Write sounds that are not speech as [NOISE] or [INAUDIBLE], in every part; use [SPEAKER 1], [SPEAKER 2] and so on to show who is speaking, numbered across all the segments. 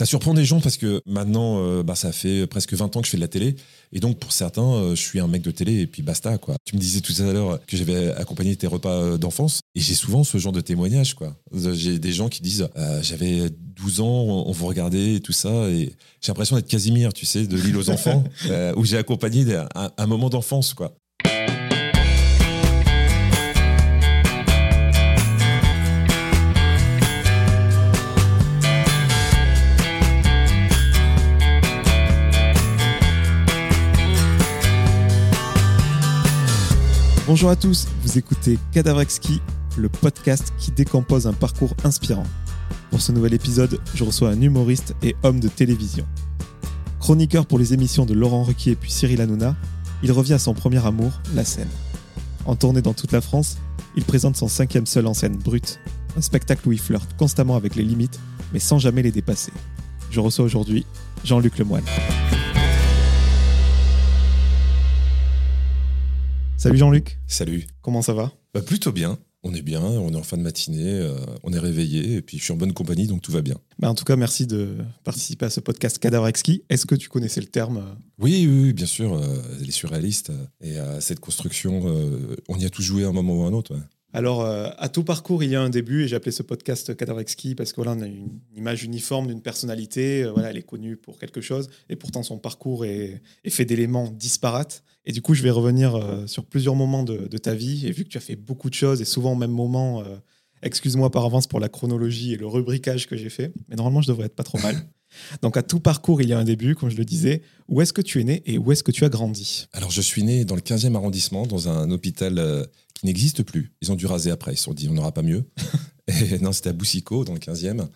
[SPEAKER 1] Ça surprend des gens parce que maintenant, euh, bah, ça fait presque 20 ans que je fais de la télé. Et donc, pour certains, euh, je suis un mec de télé et puis basta, quoi. Tu me disais tout à l'heure que j'avais accompagné tes repas euh, d'enfance. Et j'ai souvent ce genre de témoignages, quoi. J'ai des gens qui disent J'avais 12 ans, on vous regardait et tout ça. Et j'ai l'impression d'être Casimir, tu sais, de l'île aux enfants, [LAUGHS] où j'ai accompagné un, un moment d'enfance, quoi.
[SPEAKER 2] Bonjour à tous, vous écoutez Cadavrexki, le podcast qui décompose un parcours inspirant. Pour ce nouvel épisode, je reçois un humoriste et homme de télévision. Chroniqueur pour les émissions de Laurent Ruquier puis Cyril Hanouna, il revient à son premier amour, la scène. En tournée dans toute la France, il présente son cinquième seul en scène brute, un spectacle où il flirte constamment avec les limites, mais sans jamais les dépasser. Je reçois aujourd'hui Jean-Luc Lemoine. Salut Jean-Luc.
[SPEAKER 1] Salut.
[SPEAKER 2] Comment ça va?
[SPEAKER 1] Bah, Plutôt bien. On est bien, on est en fin de matinée, euh, on est réveillé et puis je suis en bonne compagnie donc tout va bien.
[SPEAKER 2] Bah en tout cas, merci de participer à ce podcast Cadavre Exquis. Est-ce que tu connaissais le terme euh?
[SPEAKER 1] Oui, oui, bien sûr, euh, les surréalistes et cette construction, on y a tous joué à un moment ou à un autre.
[SPEAKER 2] Alors, à tout parcours, il y a un début, et j'ai appelé ce podcast Cadavre Exquis parce qu'on a une image uniforme d'une personnalité. voilà, elle est connue pour quelque chose, et pourtant son parcours est fait d'éléments disparates. Et du coup, je vais revenir euh, sur plusieurs moments de, ta vie. Et vu que tu as fait beaucoup de choses et souvent au même moment, euh, excuse-moi par avance pour la chronologie et le rubricage que j'ai fait, mais normalement, je devrais être pas trop mal. [LAUGHS] Donc, à tout parcours, il y a un début, comme je le disais. Où est-ce que tu es né et où est-ce que tu as grandi?
[SPEAKER 1] Alors, je suis né dans le 15e arrondissement, dans un hôpital euh, qui n'existe plus. Ils ont dû raser après. Ils se sont dit, on n'aura pas mieux. [LAUGHS] et non, c'était à Boussicaut, dans le 15e.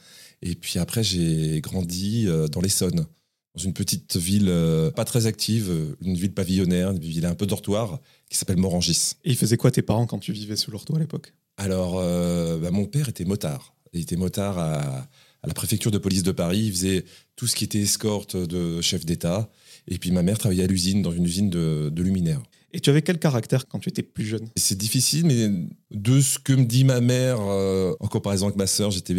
[SPEAKER 1] Et puis après, j'ai grandi dans l'Essonne dans une petite ville euh, pas très active, euh, une ville pavillonnaire, une ville un peu dortoir, qui s'appelle Morangis.
[SPEAKER 2] Et ils faisaient quoi tes parents quand tu vivais sous leur toit à l'époque?
[SPEAKER 1] Alors, euh, bah, mon père était motard. Il était motard à, la préfecture de police de Paris. Il faisait tout ce qui était escorte de chef d'État. Et puis ma mère travaillait à l'usine, dans une usine de, luminaires.
[SPEAKER 2] Et tu avais quel caractère quand tu étais plus jeune?
[SPEAKER 1] C'est difficile, mais de ce que me dit ma mère, en comparaison avec ma sœur, j'étais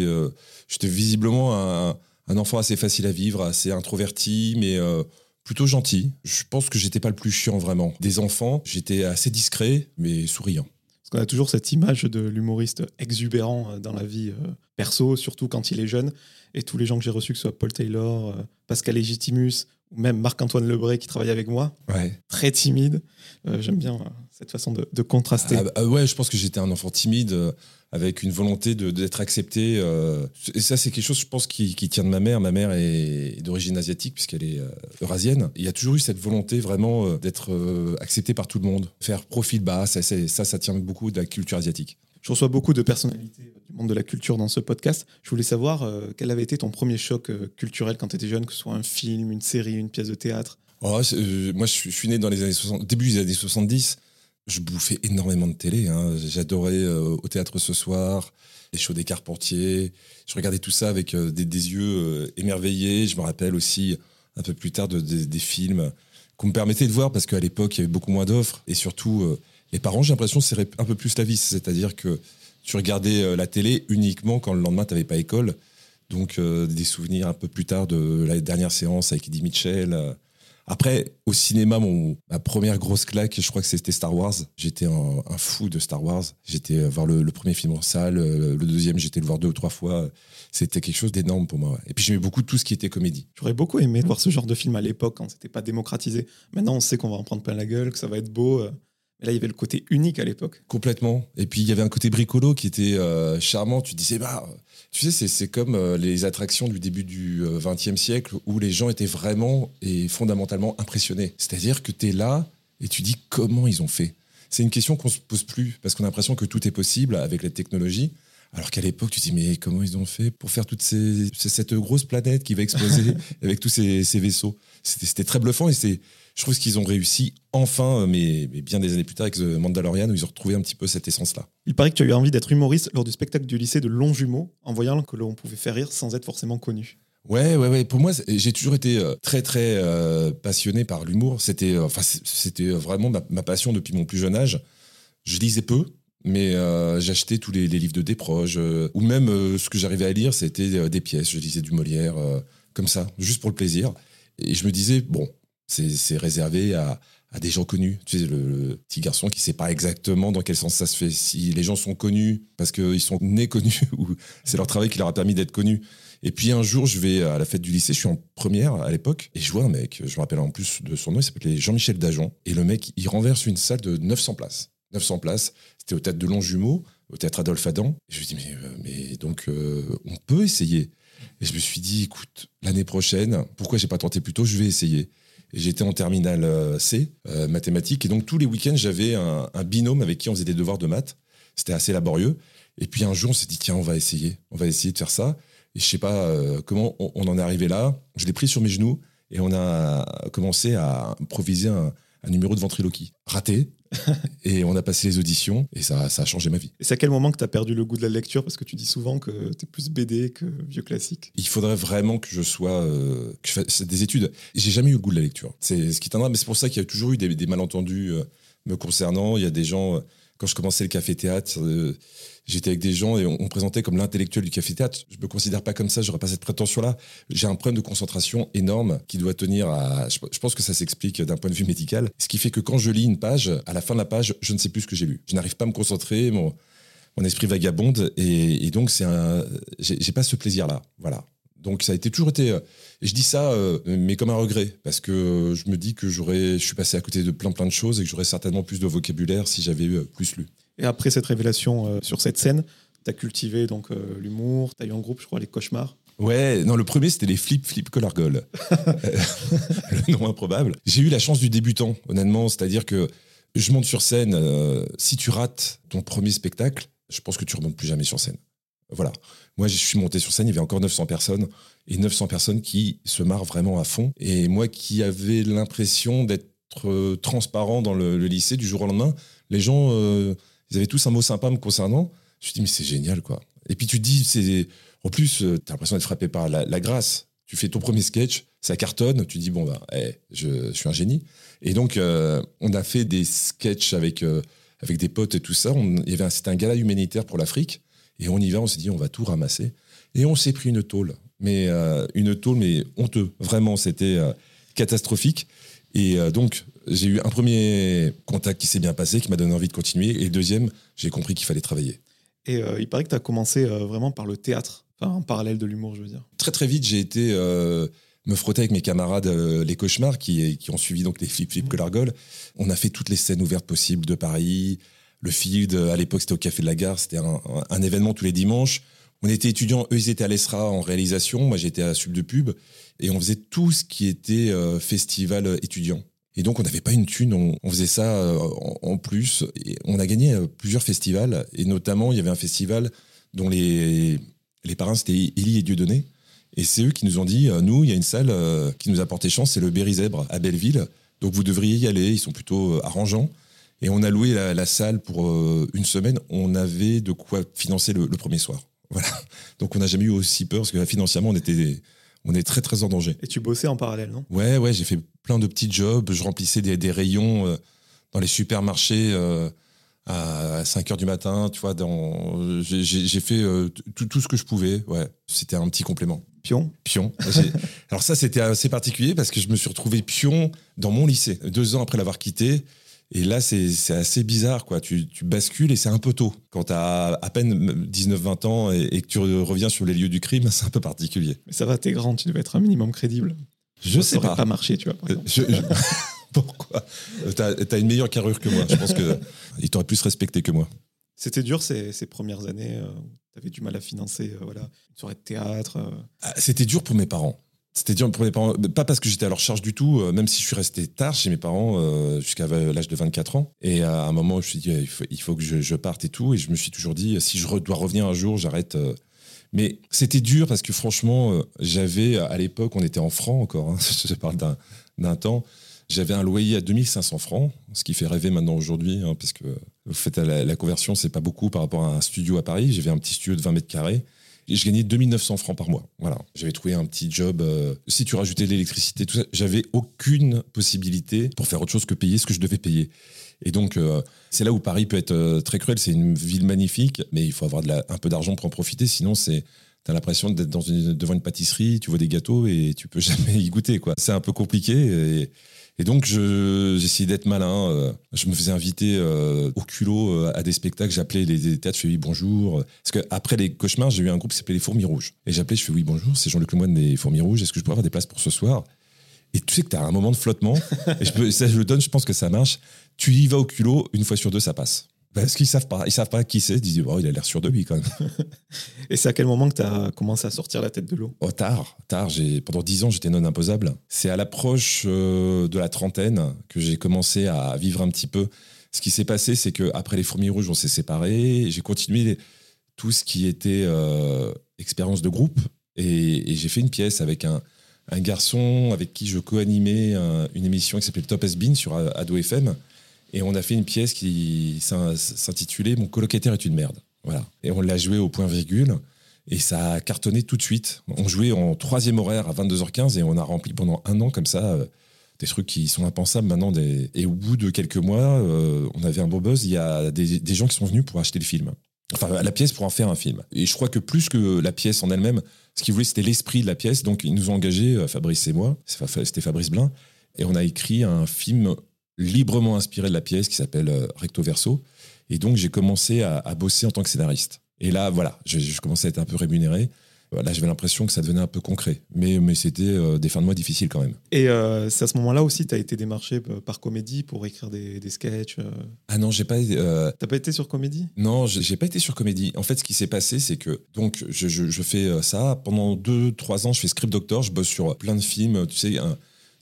[SPEAKER 1] j'étais visiblement un un enfant assez facile à vivre, assez introverti, mais euh, plutôt gentil. Je pense que j'étais pas le plus chiant vraiment. Des enfants, j'étais assez discret, mais souriant.
[SPEAKER 2] Parce qu'on a toujours cette image de l'humoriste exubérant euh, dans la vie euh, perso, surtout quand il est jeune. Et tous les gens que j'ai reçus, que ce soit Paul Taylor, Pascal Legitimus, même Marc-Antoine Lebray qui travaille avec moi,
[SPEAKER 1] ouais.
[SPEAKER 2] très timide. J'aime bien cette façon de, contraster.
[SPEAKER 1] Ah, bah, ouais, je pense que j'étais un enfant timide avec une volonté d'être accepté. Euh, et ça, c'est quelque chose, je pense, qui, tient de ma mère. Ma mère est d'origine asiatique, puisqu'elle est euh, eurasienne. Il y a toujours eu cette volonté vraiment euh, d'être accepté par tout le monde. Faire profil bas, ça, ça, ça tient beaucoup de la culture asiatique.
[SPEAKER 2] Je reçois beaucoup de personnalités du monde de la culture dans ce podcast. Je voulais savoir quel avait été ton premier choc culturel quand tu étais jeune, que ce soit un film, une série, une pièce de théâtre?
[SPEAKER 1] Oh, moi, je suis né dans les années 60, début des années 70 je bouffais énormément de télé. Hein. J'adorais euh, au théâtre ce soir, les shows des Carpentiers. Je regardais tout ça avec euh, des, yeux euh, émerveillés. Je me rappelle aussi un peu plus tard de, des films qu'on me permettait de voir parce qu'à l'époque il y avait beaucoup moins d'offres et surtout les parents, j'ai l'impression, serraient un peu plus la vis. C'est-à-dire que tu regardais la télé uniquement quand le lendemain tu n'avais pas école. Donc des souvenirs un peu plus tard de la dernière séance avec Eddie Mitchell après, au cinéma, mon, ma première grosse claque, je crois que c'était Star Wars. J'étais un, fou de Star Wars. J'étais voir le, premier film en salle, euh, le deuxième, j'étais le voir deux ou trois fois. C'était quelque chose d'énorme pour moi. Et puis j'aimais beaucoup tout ce qui était comédie.
[SPEAKER 2] J'aurais beaucoup aimé voir ce genre de film à l'époque quand c'était pas démocratisé. Maintenant, on sait qu'on va en prendre plein la gueule, que ça va être beau. Là, il y avait le côté unique à l'époque.
[SPEAKER 1] Complètement. Et puis, il y avait un côté bricolo qui était euh, charmant. Tu disais, bah, tu sais, c'est comme euh, les attractions du début du XXe euh, siècle où les gens étaient vraiment et fondamentalement impressionnés. C'est-à-dire que tu es là et tu dis comment ils ont fait? C'est une question qu'on se pose plus parce qu'on a l'impression que tout est possible avec la technologie. Alors qu'à l'époque, tu te dis, mais comment ils ont fait pour faire toute ces, cette grosse planète qui va exploser [LAUGHS] avec tous ces, ces vaisseaux? C'était très bluffant et c'est je trouve qu'ils ont réussi enfin, euh, mais, bien des années plus tard avec The Mandalorian, où ils ont retrouvé un petit peu cette essence-là.
[SPEAKER 2] Il paraît que tu as eu envie d'être humoriste lors du spectacle du lycée de Longjumeau, en voyant que l'on pouvait faire rire sans être forcément connu.
[SPEAKER 1] Ouais, ouais, ouais. Pour moi, j'ai toujours été euh, très, très euh, passionné par l'humour. C'était, enfin, c'était vraiment ma, passion depuis mon plus jeune âge. Je lisais peu, mais j'achetais tous les, livres de Desproges, ou même ce que j'arrivais à lire, c'était des pièces. Je lisais du Molière comme ça, juste pour le plaisir. Et je me disais, bon, c'est réservé à, des gens connus. Tu sais, le, petit garçon qui sait pas exactement dans quel sens ça se fait. Si les gens sont connus parce qu'ils sont nés connus [LAUGHS] ou c'est leur travail qui leur a permis d'être connus. Et puis un jour, je vais à la fête du lycée, je suis en première à l'époque, et je vois un mec, je me rappelle en plus de son nom, il s'appelait Jean-Michel Dajon, et le mec, il renverse une salle de 900 places. 900 places, c'était au théâtre de Longjumeau, au théâtre Adolphe Adam. Je me dis, mais, euh, mais donc, euh, on peut essayer. Et je me suis dit, écoute, l'année prochaine, pourquoi j'ai pas tenté plus tôt Je vais essayer. J'étais en terminale euh, C, mathématiques, et donc tous les week-ends, j'avais un, binôme avec qui on faisait des devoirs de maths. C'était assez laborieux. Et puis un jour, on s'est dit, tiens, on va essayer. On va essayer de faire ça. Et je sais pas comment on, en est arrivé là. Je l'ai pris sur mes genoux et on a commencé à improviser un, un numéro de ventriloquie. Raté, [LAUGHS] et on a passé les auditions et ça, ça a changé ma vie.
[SPEAKER 2] Et c'est à quel moment que tu as perdu le goût de la lecture? Parce que tu dis souvent que tu es plus BD que vieux classique.
[SPEAKER 1] Il faudrait vraiment que je sois. Euh, que je fasse des études. J'ai jamais eu le goût de la lecture. C'est ce qui t'endra, mais c'est pour ça qu'il y a toujours eu des, malentendus euh, me concernant. Il y a des gens. Euh, quand je commençais le café-théâtre, j'étais avec des gens et on, me présentait comme l'intellectuel du café-théâtre. Je me considère pas comme ça, j'aurais pas cette prétention-là. J'ai un problème de concentration énorme qui doit tenir à. Je pense que ça s'explique d'un point de vue médical. Ce qui fait que quand je lis une page, à la fin de la page, je ne sais plus ce que j'ai lu. Je n'arrive pas à me concentrer, mon, mon esprit vagabonde et, donc c'est un. J'ai pas ce plaisir-là. Voilà. Donc ça a été toujours été. je dis ça, euh, mais comme un regret, parce que je me dis que j'aurais, je suis passé à côté de plein plein de choses et que j'aurais certainement plus de vocabulaire si j'avais eu plus lu.
[SPEAKER 2] Et après cette révélation euh, sur cette scène, tu as cultivé donc euh, l'humour, tu as eu en groupe, je crois, les cauchemars.
[SPEAKER 1] Ouais, non, le premier c'était les Flip Flip Collargol. [LAUGHS] le nom improbable. J'ai eu la chance du débutant, honnêtement, c'est-à-dire que je monte sur scène, euh, si tu rates ton premier spectacle, je pense que tu remontes plus jamais sur scène. Voilà. Moi, je suis monté sur scène, il y avait encore 900 personnes, et 900 personnes qui se marrent vraiment à fond. Et moi qui avais l'impression d'être transparent dans le, lycée du jour au lendemain, les gens ils avaient tous un mot sympa me concernant. Je me suis dit, mais c'est génial, quoi. Et puis tu te dis, c'est. En plus, euh, tu as l'impression d'être frappé par la, grâce. Tu fais ton premier sketch, ça cartonne, tu dis, bon, bah, je, suis un génie. Et donc, euh, on a fait des sketchs avec, euh, avec des potes et tout ça. C'était un gala humanitaire pour l'Afrique. Et on y va, on s'est dit, on va tout ramasser. Et on s'est pris une tôle. Mais une tôle, mais honteux. Vraiment, c'était catastrophique. Et donc, j'ai eu un premier contact qui s'est bien passé, qui m'a donné envie de continuer. Et le deuxième, j'ai compris qu'il fallait travailler.
[SPEAKER 2] Et euh, il paraît que tu as commencé euh, vraiment par le théâtre, enfin, en parallèle de l'humour, je veux dire.
[SPEAKER 1] Très, très vite, j'ai été euh, me frotter avec mes camarades, les cauchemars, qui, qui ont suivi donc les Flip Flip Collargol. On a fait toutes les scènes ouvertes possibles de Paris. Le Field, à l'époque, c'était au Café de la Gare. C'était un, événement tous les dimanches. On était étudiants, eux, ils étaient à l'ESRA en réalisation. Moi, j'étais à Sub de Pub. Et on faisait tout ce qui était festival étudiant. Et donc, on n'avait pas une thune, on, faisait ça euh, en, plus. Et on a gagné euh, plusieurs festivals, et notamment, il y avait un festival dont les, les parrains, c'était Élie et Dieudonné. Et c'est eux qui nous ont dit, euh, nous, il y a une salle qui nous a porté chance, c'est le Berry Zèbre à Belleville. Donc, vous devriez y aller, ils sont plutôt arrangeants. Et on a loué la, salle pour une semaine. On avait de quoi financer le, le premier soir. [LAUGHS] Voilà. Donc, on n'a jamais eu aussi peur, parce que financièrement, on était on est très très en danger.
[SPEAKER 2] Et tu bossais en parallèle, non?
[SPEAKER 1] Ouais, ouais, j'ai fait plein de petits jobs. Je remplissais des, rayons euh, dans les supermarchés euh, à 5 heures du matin. Tu vois, dans... j'ai fait euh, tout, ce que je pouvais. Ouais, c'était un petit complément.
[SPEAKER 2] Pion?
[SPEAKER 1] Pion. [LAUGHS] Alors ça, c'était assez particulier parce que je me suis retrouvé pion dans mon lycée, deux ans après l'avoir quitté. Et là, c'est assez bizarre, quoi. Tu, bascules et c'est un peu tôt. Quand tu as à peine 19-20 ans et, que tu reviens sur les lieux du crime, c'est un peu particulier.
[SPEAKER 2] Mais ça va, t'es grand, tu devais être un minimum crédible.
[SPEAKER 1] Je sais pas.
[SPEAKER 2] pas marché, tu vois, par exemple. [LAUGHS]
[SPEAKER 1] Pourquoi T'as as une meilleure carrure que moi. Je pense qu'il [LAUGHS] t'aurait plus respecté que moi.
[SPEAKER 2] C'était dur ces, premières années euh, Tu avais du mal à financer euh, voilà, une soirée de théâtre euh.
[SPEAKER 1] ah, C'était dur pour mes parents. C'était dur pour mes parents, pas parce que j'étais à leur charge du tout, euh, même si je suis resté tard chez mes parents euh, jusqu'à l'âge de 24 ans. Et à un moment, je me suis dit, il faut, que je, parte et tout. Et je me suis toujours dit, si je dois revenir un jour, j'arrête. Euh. Mais c'était dur parce que franchement, j'avais, à l'époque, on était en francs encore, hein, [LAUGHS] je parle d'un temps, j'avais un loyer à 2500 francs, ce qui fait rêver maintenant aujourd'hui, hein, parce que vous faites la, la conversion, c'est pas beaucoup par rapport à un studio à Paris. J'avais un petit studio de 20 mètres carrés je gagnais 2900 francs par mois. Voilà. J'avais trouvé un petit job. Euh, si tu rajoutais l'électricité, tout ça, j'avais aucune possibilité pour faire autre chose que payer ce que je devais payer. Et donc, euh, c'est là où Paris peut être euh, très cruel. C'est une ville magnifique, mais il faut avoir un peu d'argent pour en profiter. Sinon, c'est T'as l'impression d'être devant une pâtisserie, tu vois des gâteaux et tu peux [LAUGHS] jamais y goûter. C'est un peu compliqué. Et donc, j'essayais d'être malin. euh, Je me faisais inviter euh, au culot euh, à des spectacles. J'appelais les, les théâtres, je fais oui, bonjour. Parce qu'après les cauchemars, j'ai eu un groupe qui s'appelait Les Fourmis Rouges. Et j'appelais, je fais oui, bonjour, c'est Jean-Luc Lemoyne des Fourmis Rouges. Est-ce que je pourrais avoir des places pour ce soir? Et tu sais que tu as un moment de flottement. [LAUGHS] et je peux, ça, je le donne, je pense que ça marche. Tu y vas au culot, une fois sur deux, ça passe. Parce qu'ils savent pas, ils savent pas qui c'est. Ils disent, oh, il a l'air sûr de lui quand même. [LAUGHS]
[SPEAKER 2] Et c'est à quel moment que tu as commencé à sortir la tête de l'eau?
[SPEAKER 1] Oh, tard, tard. J'ai, pendant dix ans, j'étais non imposable. C'est à l'approche euh, de la trentaine que j'ai commencé à vivre un petit peu. Ce qui s'est passé, c'est que après les fourmis rouges, on s'est séparés. J'ai continué tout ce qui était euh, expérience de groupe. Et, et j'ai fait une pièce avec un, un garçon avec qui je co-animais un- une émission qui s'appelait Top Has Been sur Ado FM. Et on a fait une pièce qui s'in- s'intitulait Mon colocataire est une merde. Voilà. Et on l'a joué au point virgule. Et ça a cartonné tout de suite. On jouait en troisième horaire à 22h15 et on a rempli pendant un an comme ça euh, des trucs qui sont impensables maintenant. Et au bout de quelques mois, euh, on avait un beau buzz. Il y a des, gens qui sont venus pour acheter le film. Enfin, la pièce pour en faire un film. Et je crois que plus que la pièce en elle-même, ce qu'ils voulaient, c'était l'esprit de la pièce. Donc, ils nous ont engagés, euh, Fabrice et moi, c'était Fabrice Blin, et on a écrit un film librement inspiré de la pièce qui s'appelle euh, Recto Verso. Et donc, j'ai commencé à, à bosser en tant que scénariste. Et là, voilà, je, je commençais à être un peu rémunéré. Là, j'avais l'impression que ça devenait un peu concret. Mais, mais c'était euh, des fins de mois difficiles quand même.
[SPEAKER 2] Et euh, c'est à ce moment-là aussi tu as été démarché par Comédie pour écrire des, des sketchs. euh?
[SPEAKER 1] Ah non, j'ai pas.
[SPEAKER 2] T'as pas été sur Comédie?
[SPEAKER 1] Non, j'ai pas été sur comédie. En fait, ce qui s'est passé, c'est que donc je, je- je fais ça pendant deux, trois ans. Je fais script doctor. Je bosse sur plein de films, tu sais, un-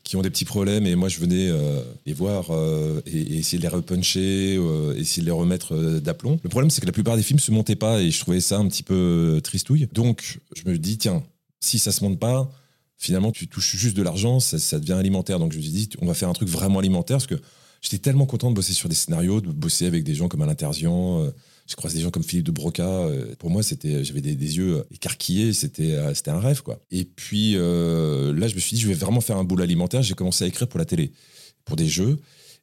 [SPEAKER 1] qui ont des petits problèmes. Et moi, je venais euh, les voir euh, et, essayer de les repuncher, euh, essayer de les remettre d'aplomb. Le problème, c'est que la plupart des films se montaient pas et je trouvais ça un petit peu tristouille. Donc, je me dis tiens, si ça se monte pas. Finalement, tu touches juste de l'argent, ça, ça devient alimentaire. Donc, je me suis dit, on va faire un truc vraiment alimentaire parce que J'étais tellement content de bosser sur des scénarios, de bosser avec des gens comme Alain Terzian. J'ai croisé des gens comme Philippe de Broca. euh, Pour moi, c'était, j'avais des, yeux écarquillés. C'était, euh, c'était un rêve, quoi. Et puis euh, là, je me suis dit, je vais vraiment faire un boulot alimentaire. J'ai commencé à écrire pour la télé, pour des jeux.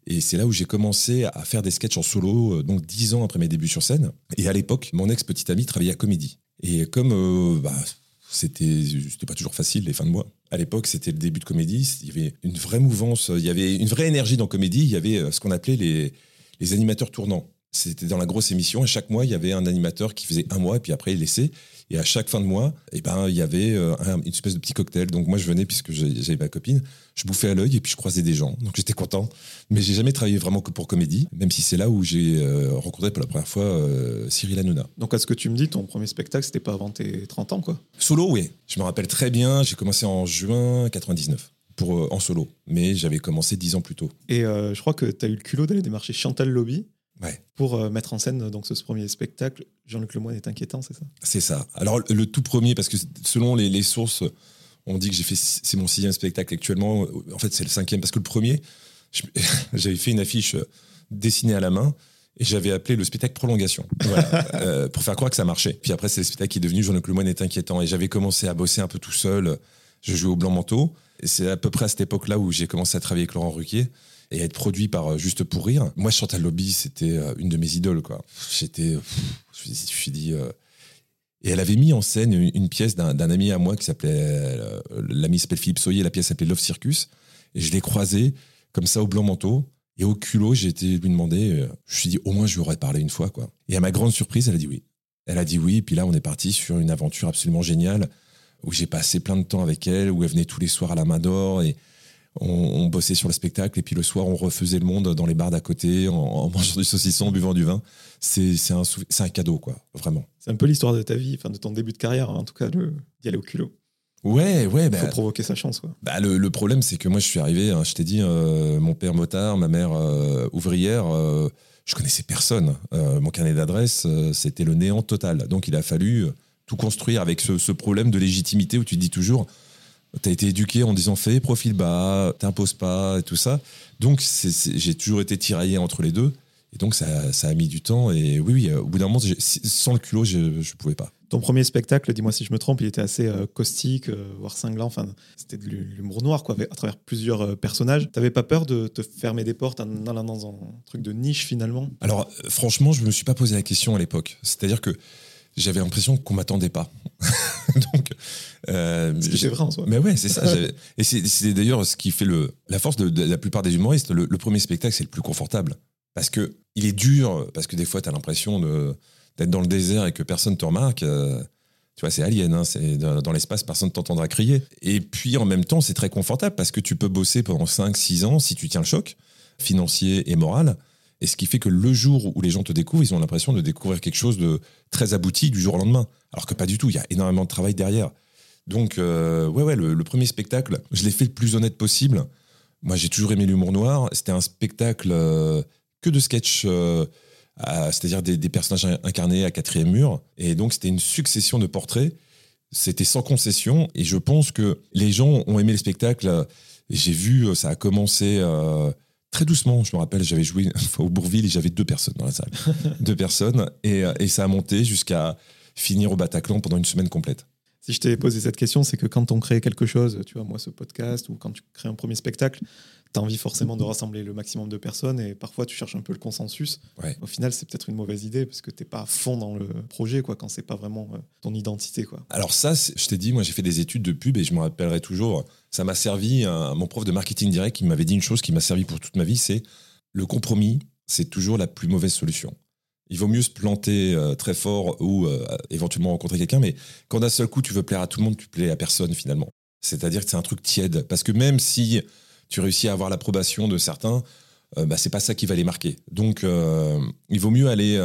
[SPEAKER 1] Et c'est là où j'ai commencé à faire des sketchs en solo, donc dix ans après mes débuts sur scène. Et à l'époque, mon ex-petite amie travaillait à Comédie. Et comme bah, c'était, c'était pas toujours facile les fins de mois. À l'époque, c'était le début de Comédie. Il y avait une vraie mouvance, il y avait une vraie énergie dans Comédie. Il y avait ce qu'on appelait les, les animateurs tournants. C'était dans la grosse émission et chaque mois, il y avait un animateur qui faisait un mois et puis après, il laissait. Et à chaque fin de mois, eh ben, il y avait euh, un- une espèce de petit cocktail. Donc moi, je venais, puisque j'avais ma copine, je bouffais à l'œil et puis je croisais des gens. Donc j'étais content. Mais j'ai jamais travaillé vraiment que pour comédie, même si c'est là où j'ai euh, rencontré pour la première fois euh, Cyril Hanouna.
[SPEAKER 2] Donc à ce que tu me dis, ton premier spectacle, c'était pas avant tes 30 ans, quoi.
[SPEAKER 1] Solo, oui. Je me rappelle très bien, j'ai commencé en juin 99 pour, euh, en solo. Mais j'avais commencé dix ans plus tôt.
[SPEAKER 2] Et euh, je crois que tu as eu le culot d'aller démarcher Chantal Lobby
[SPEAKER 1] Ouais.
[SPEAKER 2] pour euh, mettre en scène donc, ce, ce premier spectacle. Jean-Luc Lemoyne est inquiétant, c'est ça?
[SPEAKER 1] C'est ça. Alors, le- le tout premier, parce que selon les, les sources, on dit que j'ai fait, c'est mon sixième spectacle actuellement. En fait, c'est le cinquième, parce que le premier, [LAUGHS] j'avais fait une affiche euh, dessinée à la main et j'avais appelé le spectacle Prolongation. [LAUGHS] Voilà. Euh, pour faire croire que ça marchait. Puis après, c'est le spectacle qui est devenu Jean-Luc Lemoyne est inquiétant. Et j'avais commencé à bosser un peu tout seul. Je jouais au blanc manteau. Et c'est à peu près à cette époque-là où j'ai commencé à travailler avec Laurent Ruquier et être produit par euh, Juste pour rire. Moi, Chantal Lobby, c'était euh, une de mes idoles. Quoi. J'étais. pff, Je me suis- dit. euh, et elle avait mis en scène une, pièce d'un ami à moi qui s'appelait. euh, L'ami s'appelle Philippe Soyer, la pièce s'appelait Love Circus. Et je l'ai croisé comme ça au blanc manteau. Et au culot, j'ai été lui demander. euh, je me suis dit, au moins, je lui aurais parlé une fois. quoi. Et à ma grande surprise, elle a dit oui. Elle a dit oui. Et puis là, on est parti sur une aventure absolument géniale où j'ai passé plein de temps avec elle, où elle venait tous les soirs à la main d'or. Et on, on bossait sur le spectacle. Et puis le soir, on refaisait le monde dans les bars d'à côté, en, en mangeant du saucisson, en buvant du vin. C'est un, cadeau, quoi. Vraiment.
[SPEAKER 2] C'est un peu l'histoire de ta vie, enfin de ton début de carrière, en tout cas, d'y aller au culot.
[SPEAKER 1] Ouais, ouais.
[SPEAKER 2] Il
[SPEAKER 1] bah,
[SPEAKER 2] faut provoquer sa chance, quoi.
[SPEAKER 1] Bah, le, le problème, c'est que moi, je suis arrivé, hein, je t'ai dit, euh, mon père motard, ma mère euh, ouvrière, euh, je connaissais personne. Mon carnet d'adresse, c'était le néant total. Donc, il a fallu tout construire avec ce, ce problème de légitimité où tu te dis toujours, tu as été éduqué en disant fais profil bas, t'imposes pas et tout ça. Donc, c'est- c'est- j'ai toujours été tiraillé entre les deux. Et donc, ça, ça a mis du temps. Et oui, oui, au bout d'un moment, sans le culot, je ne pouvais pas.
[SPEAKER 2] Ton premier spectacle, dis-moi si je me trompe, il était assez euh, caustique, euh, voire cinglant. Enfin, c'était de l'humour noir, quoi, à travers plusieurs euh, personnages. T'avais pas peur de te fermer des portes en allant dans un truc de niche finalement?
[SPEAKER 1] Alors, franchement, je me suis pas posé la question à l'époque. C'est-à-dire que j'avais l'impression qu'on m'attendait pas. [LAUGHS] Donc,
[SPEAKER 2] euh, c'est vrai en soi.
[SPEAKER 1] Mais ouais, c'est ça. [LAUGHS] et c'est d'ailleurs ce qui fait le, la force de, la plupart des humoristes. Le, premier spectacle, c'est le plus confortable. Parce que il est dur, parce que des fois, tu as l'impression d'être dans le désert et que personne te remarque. Euh, tu vois, c'est alien, hein, c'est dans, l'espace, personne ne t'entendra crier. Et puis en même temps, c'est très confortable parce que tu peux bosser pendant 5-6 ans si tu tiens le choc financier et moral. Et ce qui fait que le jour où les gens te découvrent, ils ont l'impression de découvrir quelque chose de très abouti du jour au lendemain. Alors que pas du tout, il y a énormément de travail derrière. Donc, euh, ouais, ouais, le, premier spectacle, je l'ai fait le plus honnête possible. Moi, j'ai toujours aimé l'humour noir. C'était un spectacle euh, que de sketch, euh, c'est-à-dire des, des, personnages incarnés à quatrième mur. Et donc, c'était une succession de portraits. C'était sans concession. Et je pense que les gens ont aimé le spectacle. J'ai vu, ça a commencé très doucement. Je me rappelle, j'avais joué [LAUGHS] au Bourville et j'avais deux personnes dans la salle. [LAUGHS] deux personnes. Et, et, ça a monté jusqu'à finir au Bataclan pendant une semaine complète.
[SPEAKER 2] Si je t'ai posé cette question, c'est que quand on crée quelque chose, tu vois, moi, ce podcast, ou quand tu crées un premier spectacle, tu as envie forcément de rassembler le maximum de personnes et parfois tu cherches un peu le consensus. Au final, c'est peut-être une mauvaise idée parce que tu n'es pas à fond dans le projet quoi, quand c'est pas vraiment euh, ton identité. Quoi.
[SPEAKER 1] Alors, ça, je t'ai dit, moi, j'ai fait des études de pub et je me rappellerai toujours. Ça m'a servi, à mon prof de marketing direct qui m'avait dit une chose qui m'a servi pour toute ma vie c'est le compromis, c'est toujours la plus mauvaise solution il vaut mieux se planter euh, très fort ou euh, éventuellement rencontrer quelqu'un, mais quand d'un seul coup tu veux plaire à tout le monde, tu plais à personne finalement. C'est-à-dire que c'est un truc tiède. Parce que même si tu réussis à avoir l'approbation de certains, euh, bah, c'est pas ça qui va les marquer. Donc il vaut mieux aller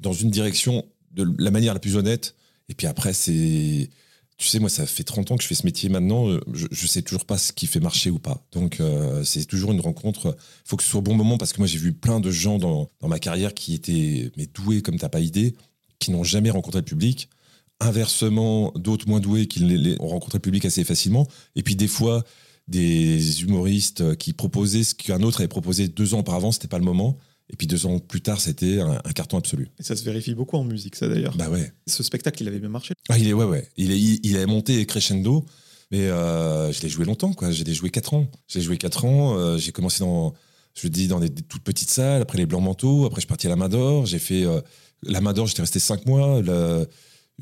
[SPEAKER 1] dans une direction de la manière la plus honnête. Et puis après, c'est tu sais, moi, ça fait 30 ans que je fais ce métier maintenant. Euh, je, ne sais toujours pas ce qui fait marcher ou pas. Donc, euh, c'est toujours une rencontre. Il faut que ce soit au bon moment parce que moi, j'ai vu plein de gens dans, ma carrière qui étaient mais doués comme t'as pas idée, qui n'ont jamais rencontré le public. Inversement, d'autres moins doués qui ont rencontré le public assez facilement. Et puis, des fois, des humoristes qui proposaient ce qu'un autre avait proposé deux ans auparavant, c'était pas le moment. Et puis deux ans plus tard, c'était un, carton absolu.
[SPEAKER 2] Et ça se vérifie beaucoup en musique, ça d'ailleurs.
[SPEAKER 1] Bah ouais.
[SPEAKER 2] Ce spectacle, il avait bien marché.
[SPEAKER 1] Ah, il est, ouais, ouais. Il, est, il, a monté crescendo, mais euh, je l'ai joué longtemps, quoi. J'ai joué quatre ans. J'ai joué quatre ans. Euh, j'ai commencé dans, je dis, dans des, toutes petites salles, après les Blancs Manteaux, après je suis parti à la Mador. J'ai fait euh, la Mador, j'étais resté cinq mois.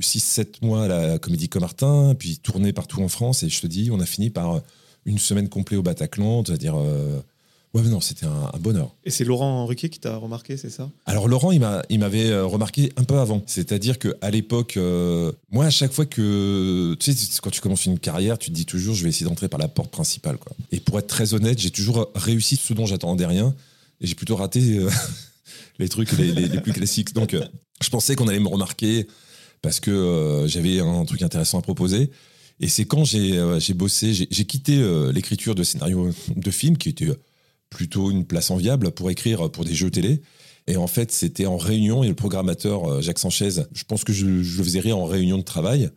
[SPEAKER 1] 6-7 mois à la Comédie Comartin, puis tourné partout en France. Et je te dis, on a fini par une semaine complète au Bataclan, c'est-à-dire Ouais, mais non, c'était un, bonheur.
[SPEAKER 2] Et c'est Laurent Ruquier qui t'a remarqué, c'est ça?
[SPEAKER 1] Alors Laurent, il m'a, il m'avait euh, remarqué un peu avant. C'est-à-dire que à l'époque, euh, moi, à chaque fois que, tu sais, quand tu commences une carrière, tu te dis toujours, je vais essayer d'entrer par la porte principale, quoi. Et pour être très honnête, j'ai toujours réussi ce dont j'attendais rien, et j'ai plutôt raté euh, [LAUGHS] les trucs les, les, plus classiques. Donc, je pensais qu'on allait me remarquer parce que j'avais un truc intéressant à proposer. Et c'est quand j'ai, j'ai bossé, j'ai, quitté l'écriture de scénarios de films qui étaient plutôt une place enviable pour écrire pour des jeux télé. Et en fait, c'était en réunion et le programmateur euh, Jacques Sanchez, je pense que je, le faisais rire en réunion de travail.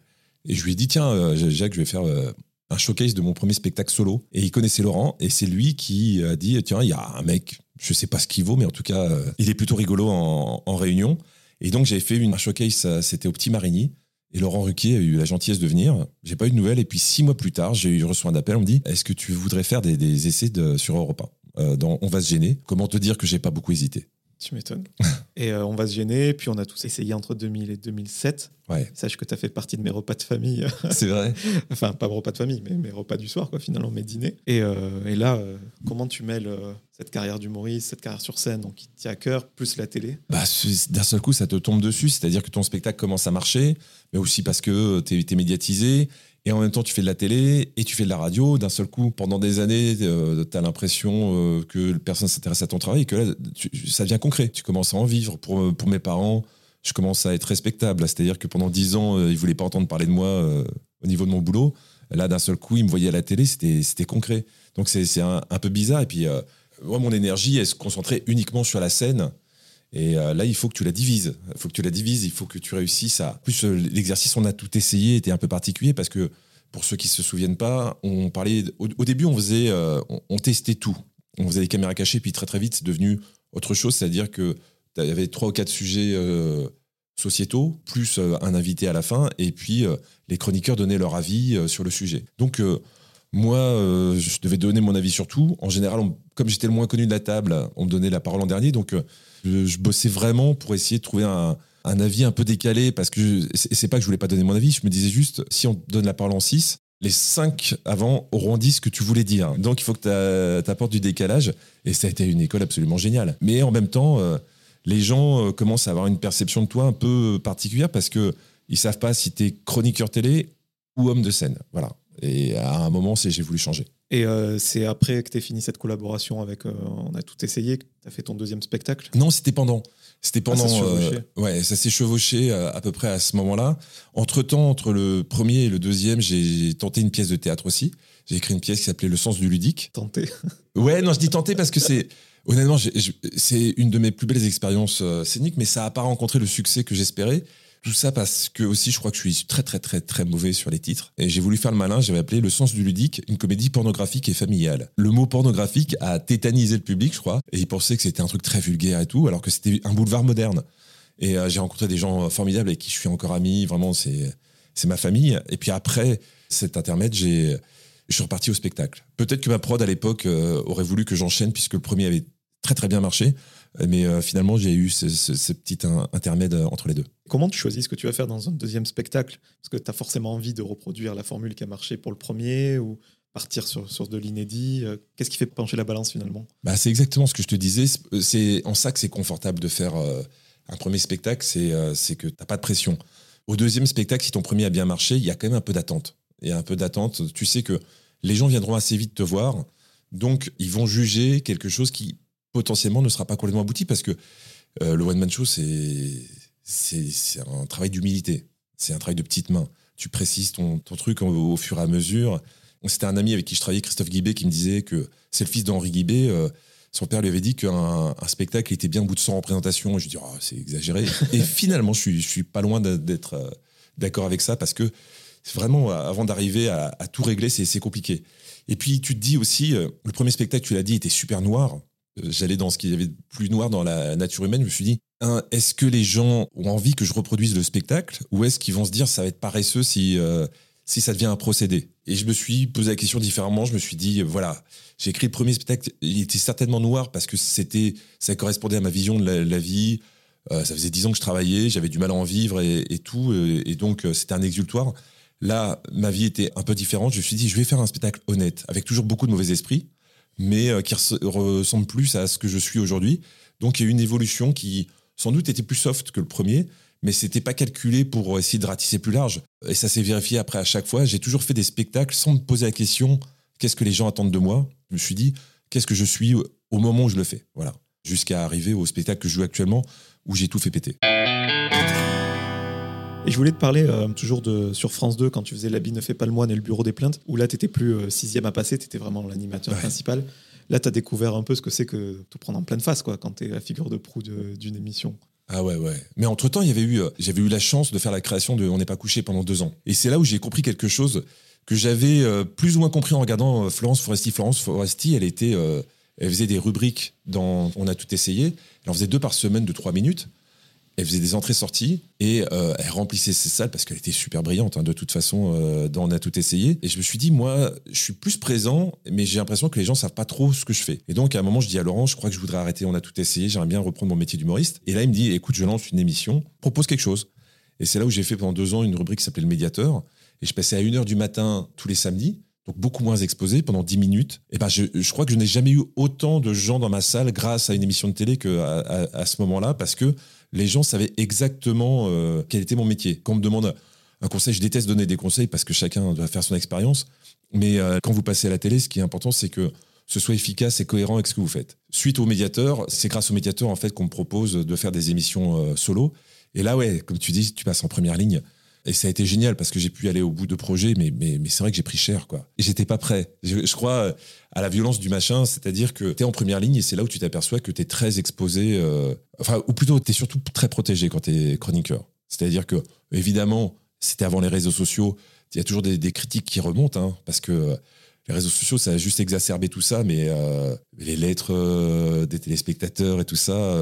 [SPEAKER 1] Et je lui ai dit, tiens, euh, Jacques, je vais faire euh, un showcase de mon premier spectacle solo. Et il connaissait Laurent et c'est lui qui a dit, tiens, il y a un mec, je sais pas ce qu'il vaut, mais en tout cas, il est plutôt rigolo en, réunion. Et donc, j'avais fait une, un showcase, c'était au Petit Marigny. Et Laurent Ruquier a eu la gentillesse de venir. J'ai pas eu de nouvelles. Et puis six mois plus tard, j'ai reçu un appel. On me dit Est-ce que tu voudrais faire des, essais sur Europa euh, dans On va se gêner. Comment te dire que j'ai pas beaucoup hésité?
[SPEAKER 2] Tu m'étonnes. [LAUGHS] et euh, on va se gêner, puis on a tous essayé entre 2000 et 2007.
[SPEAKER 1] Ouais.
[SPEAKER 2] Sache que tu as fait partie de mes repas de famille. [LAUGHS]
[SPEAKER 1] C'est vrai. [LAUGHS]
[SPEAKER 2] enfin, pas mes repas de famille, mais mes repas du soir, quoi, finalement, mes dîners. Et, euh, et là, comment tu mêles cette carrière d'humoriste, cette carrière sur scène, donc qui tient à cœur, plus la télé?
[SPEAKER 1] Bah, D'un seul coup, ça te tombe dessus, c'est-à-dire que ton spectacle commence à marcher, mais aussi parce que tu es, médiatisé, et en même temps, tu fais de la télé et tu fais de la radio. D'un seul coup, pendant des années, euh, tu as l'impression euh, que personne s'intéresse à ton travail et que là, ça devient concret. Tu commences à en vivre. Pour, euh, pour mes parents, je commence à être respectable. C'est-à-dire que pendant dix ans, ils voulaient pas entendre parler de moi au niveau de mon boulot. Là, d'un seul coup, ils me voyaient à la télé, c'était concret. Donc, c'est un, un, peu bizarre. Et puis, moi, mon énergie, elle se concentrait uniquement sur la scène. Et là, il faut que tu la divises. Il faut que tu la divises. Il faut que tu réussisses à. plus, l'exercice, on a tout essayé, était un peu particulier parce que pour ceux qui se souviennent pas, on parlait au, début, on faisait, euh, on, testait tout. On faisait des caméras cachées, puis très très vite, c'est devenu autre chose, c'est-à-dire que y avait trois ou quatre sujets euh, sociétaux, plus euh, un invité à la fin, et puis les chroniqueurs donnaient leur avis sur le sujet. Donc moi, je devais donner mon avis sur tout. En général, comme j'étais le moins connu de la table, on me donnait la parole en dernier, donc je, bossais vraiment pour essayer de trouver un, avis un peu décalé parce que c'est pas que je voulais pas donner mon avis, je me disais juste si on donne la parole en 6, les 5 avant auront dit ce que tu voulais dire. Donc il faut que tu apportes du décalage et ça a été une école absolument géniale. Mais en même temps, euh, les gens euh, commencent à avoir une perception de toi un peu particulière parce que ils savent pas si tu es chroniqueur télé ou homme de scène. Voilà. Et à un moment, j'ai voulu changer.
[SPEAKER 2] Et euh, c'est après que tu as fini cette collaboration avec euh, On a tout essayé, que tu as fait ton deuxième spectacle.
[SPEAKER 1] Non, c'était pendant. C'était pendant.
[SPEAKER 2] Ah, chevauchait.
[SPEAKER 1] euh, ouais, ça s'est chevauché euh, à peu près à ce moment-là. Entre temps, entre le premier et le deuxième, j'ai tenté une pièce de théâtre aussi. J'ai écrit une pièce qui s'appelait Le sens du ludique.
[SPEAKER 2] Tenté. [LAUGHS]
[SPEAKER 1] Ouais, non, je dis tenter parce que c'est. Honnêtement, c'est une de mes plus belles expériences scéniques, mais ça n'a pas rencontré le succès que j'espérais. Tout ça parce que aussi, je crois que je suis très, très, très, très mauvais sur les titres. Et j'ai voulu faire le malin, j'avais appelé Le sens du ludique, une comédie pornographique et familiale. Le mot pornographique a tétanisé le public, je crois, et il pensait que c'était un truc très vulgaire et tout, alors que c'était un boulevard moderne. Et euh, j'ai rencontré des gens formidables avec qui je suis encore ami, vraiment, c'est c'est ma famille. Et puis après cet intermède, j'ai je suis reparti au spectacle. Peut-être que ma prod à l'époque euh, aurait voulu que j'enchaîne puisque le premier avait très très bien marché, mais euh, finalement j'ai eu ce, petit in- intermède euh, entre les deux.
[SPEAKER 2] Comment tu choisis ce que tu vas faire dans un deuxième spectacle? Parce que tu as forcément envie de reproduire la formule qui a marché pour le premier ou partir sur, de l'inédit. Euh, Qu'est-ce qui fait pencher la balance finalement?
[SPEAKER 1] Bah, c'est exactement ce que je te disais. C'est- C'est en ça que c'est confortable de faire euh, un premier spectacle, c'est euh, que t'as pas de pression. Au deuxième spectacle, si ton premier a bien marché, il y a quand même un peu d'attente. Il un peu d'attente. Tu sais que les gens viendront assez vite te voir, donc ils vont juger quelque chose qui potentiellement ne sera pas complètement abouti parce que euh, le one man show c'est c'est un travail d'humilité. C'est un travail de petites mains. Tu précises ton, ton truc au, au fur et à mesure. C'était un ami avec qui je travaillais, Christophe Guibé, qui me disait que c'est le fils d'Henri Guibé. euh, son père lui avait dit qu'un un spectacle était bien au bout de 100 représentations. Et je lui dis, oh, c'est exagéré. et [LAUGHS] finalement, je suis, je suis pas loin d'être euh, d'accord avec ça parce que c'est vraiment, euh, avant d'arriver à, à tout régler, c'est compliqué. Et puis, tu te dis aussi, le premier spectacle, tu l'as dit, était super noir. J'allais dans ce qu'il y avait de plus noir dans la nature humaine. Je me suis dit, est-ce que les gens ont envie que je reproduise le spectacle ou est-ce qu'ils vont se dire, ça va être paresseux si, euh, si ça devient un procédé? Et je me suis posé la question différemment. Je me suis dit, voilà, j'ai écrit le premier spectacle, il était certainement noir parce que c'était, ça correspondait à ma vision de la, vie. Euh, ça faisait dix ans que je travaillais, j'avais du mal à en vivre et, et tout, euh, et donc c'était un exultoire. Là, ma vie était un peu différente. Je me suis dit, je vais faire un spectacle honnête, avec toujours beaucoup de mauvais esprits, mais qui res- ressemble plus à ce que je suis aujourd'hui. Donc il y a eu une évolution qui, sans doute, était plus soft que le premier, mais c'était pas calculé pour essayer de ratisser plus large. Et ça s'est vérifié après à chaque fois. J'ai toujours fait des spectacles sans me poser la question qu'est-ce que les gens attendent de moi? Je me suis dit qu'est-ce que je suis au moment où je le fais? Voilà. Jusqu'à arriver au spectacle que je joue actuellement où j'ai tout fait péter.
[SPEAKER 2] Et je voulais te parler euh, toujours de sur France 2 quand tu faisais L'habit ne fait pas le moine et le bureau des plaintes, où là tu n'étais plus euh, sixième à passer, tu étais vraiment l'animateur
[SPEAKER 1] Ouais.
[SPEAKER 2] principal. Là, tu as découvert un peu ce que c'est que tout prendre en pleine face quoi, quand tu es la figure de proue d'une émission.
[SPEAKER 1] Ah ouais, ouais. Mais entre-temps, eu, euh, j'avais eu la chance de faire la création de On n'est pas couché pendant deux ans. Et c'est là où j'ai compris quelque chose que j'avais euh, plus ou moins compris en regardant euh, Florence Foresti. Florence Foresti, elle était, elle faisait des rubriques dans On a tout essayé. Elle en faisait deux par semaine de trois minutes. Elle faisait des entrées-sorties et euh, elle remplissait ses salles parce qu'elle était super brillante hein, de toute façon euh, On a tout essayé. Et je me suis dit, moi, je suis plus présent, mais j'ai l'impression que les gens savent pas trop ce que je fais. Et donc à un moment, je dis à Laurent, je crois que je voudrais arrêter On a tout essayé, j'aimerais bien reprendre mon métier d'humoriste. Et là, il me dit, écoute, je lance une émission, propose quelque chose. Et c'est là où j'ai fait pendant deux ans une rubrique qui s'appelait Le Médiateur. Et je passais à 1h du matin tous les samedis, donc beaucoup moins exposé pendant 10 minutes. Et ben je, crois que je n'ai jamais eu autant de gens dans ma salle grâce à une émission de télé qu'à ce moment-là, parce que les gens savaient exactement euh, quel était mon métier. Quand on me demande un conseil, je déteste donner des conseils parce que chacun doit faire son expérience. Mais euh, quand vous passez à la télé, ce qui est important, c'est que ce soit efficace et cohérent avec ce que vous faites. Suite au médiateur, c'est grâce au médiateur en fait qu'on me propose de faire des émissions euh, solo. Et là, ouais, comme tu dis, tu passes en première ligne. Et ça a été génial parce que j'ai pu aller au bout de projets, mais, mais, c'est vrai que j'ai pris cher, quoi. Et j'étais pas prêt. Je, crois euh, à la violence du machin, c'est-à-dire que tu es en première ligne et c'est là où tu t'aperçois que tu es très exposé, euh, enfin, ou plutôt tu es surtout très protégé quand tu es chroniqueur. C'est-à-dire que, évidemment, c'était avant les réseaux sociaux, il y a toujours des, critiques qui remontent, hein, parce que euh, les réseaux sociaux, ça a juste exacerbé tout ça, mais les lettres des téléspectateurs et tout ça.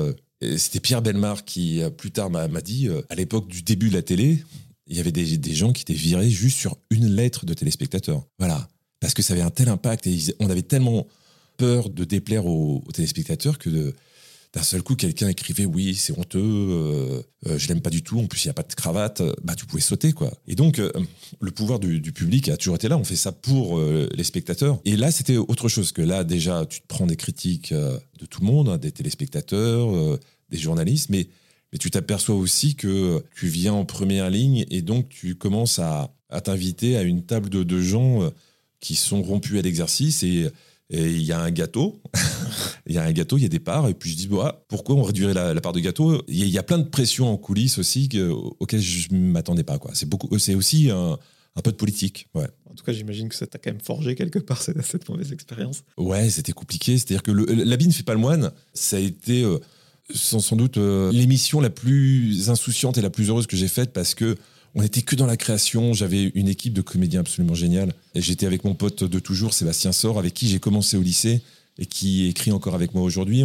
[SPEAKER 1] c'était Pierre Belmar qui, plus tard, m'a dit, à l'époque du début de la télé, il y avait des, des gens qui étaient virés juste sur une lettre de téléspectateur. Voilà. Parce que ça avait un tel impact et on avait tellement peur de déplaire aux, téléspectateurs que d'un seul coup, quelqu'un écrivait oui, c'est honteux, euh, euh, je l'aime pas du tout, en plus il n'y a pas de cravate, euh, bah tu pouvais sauter quoi. Et donc euh, le pouvoir du, public a toujours été là, on fait ça pour euh, les spectateurs. Et là c'était autre chose que là déjà tu te prends des critiques de tout le monde, hein, des téléspectateurs, des journalistes, mais mais tu t'aperçois aussi que tu viens en première ligne et donc tu commences à, à t'inviter à une table de, de gens euh, qui sont rompus à l'exercice et il y a un gâteau, [LAUGHS] il y a un gâteau, il y a des parts, et puis je dis, bon, ah, pourquoi on réduirait la, la part de gâteau? Il y, a- il y a plein de pressions en coulisses aussi que, auxquelles je ne m'attendais pas. C'est beaucoup, c'est aussi un, un peu de politique. Ouais,
[SPEAKER 2] En tout cas, j'imagine que ça t'a quand même forgé quelque part cette, cette mauvaise expérience.
[SPEAKER 1] ouais c'était compliqué. C'est-à-dire que l'habit ne fait pas le moine. Ça a été euh, sans, sans doute euh, l'émission la plus insouciante et la plus heureuse que j'ai faite parce que on n'était que dans la création. J'avais une équipe de comédiens absolument géniale. Et j'étais avec mon pote de toujours, Sébastien Sor, avec qui j'ai commencé au lycée et qui écrit encore avec moi aujourd'hui.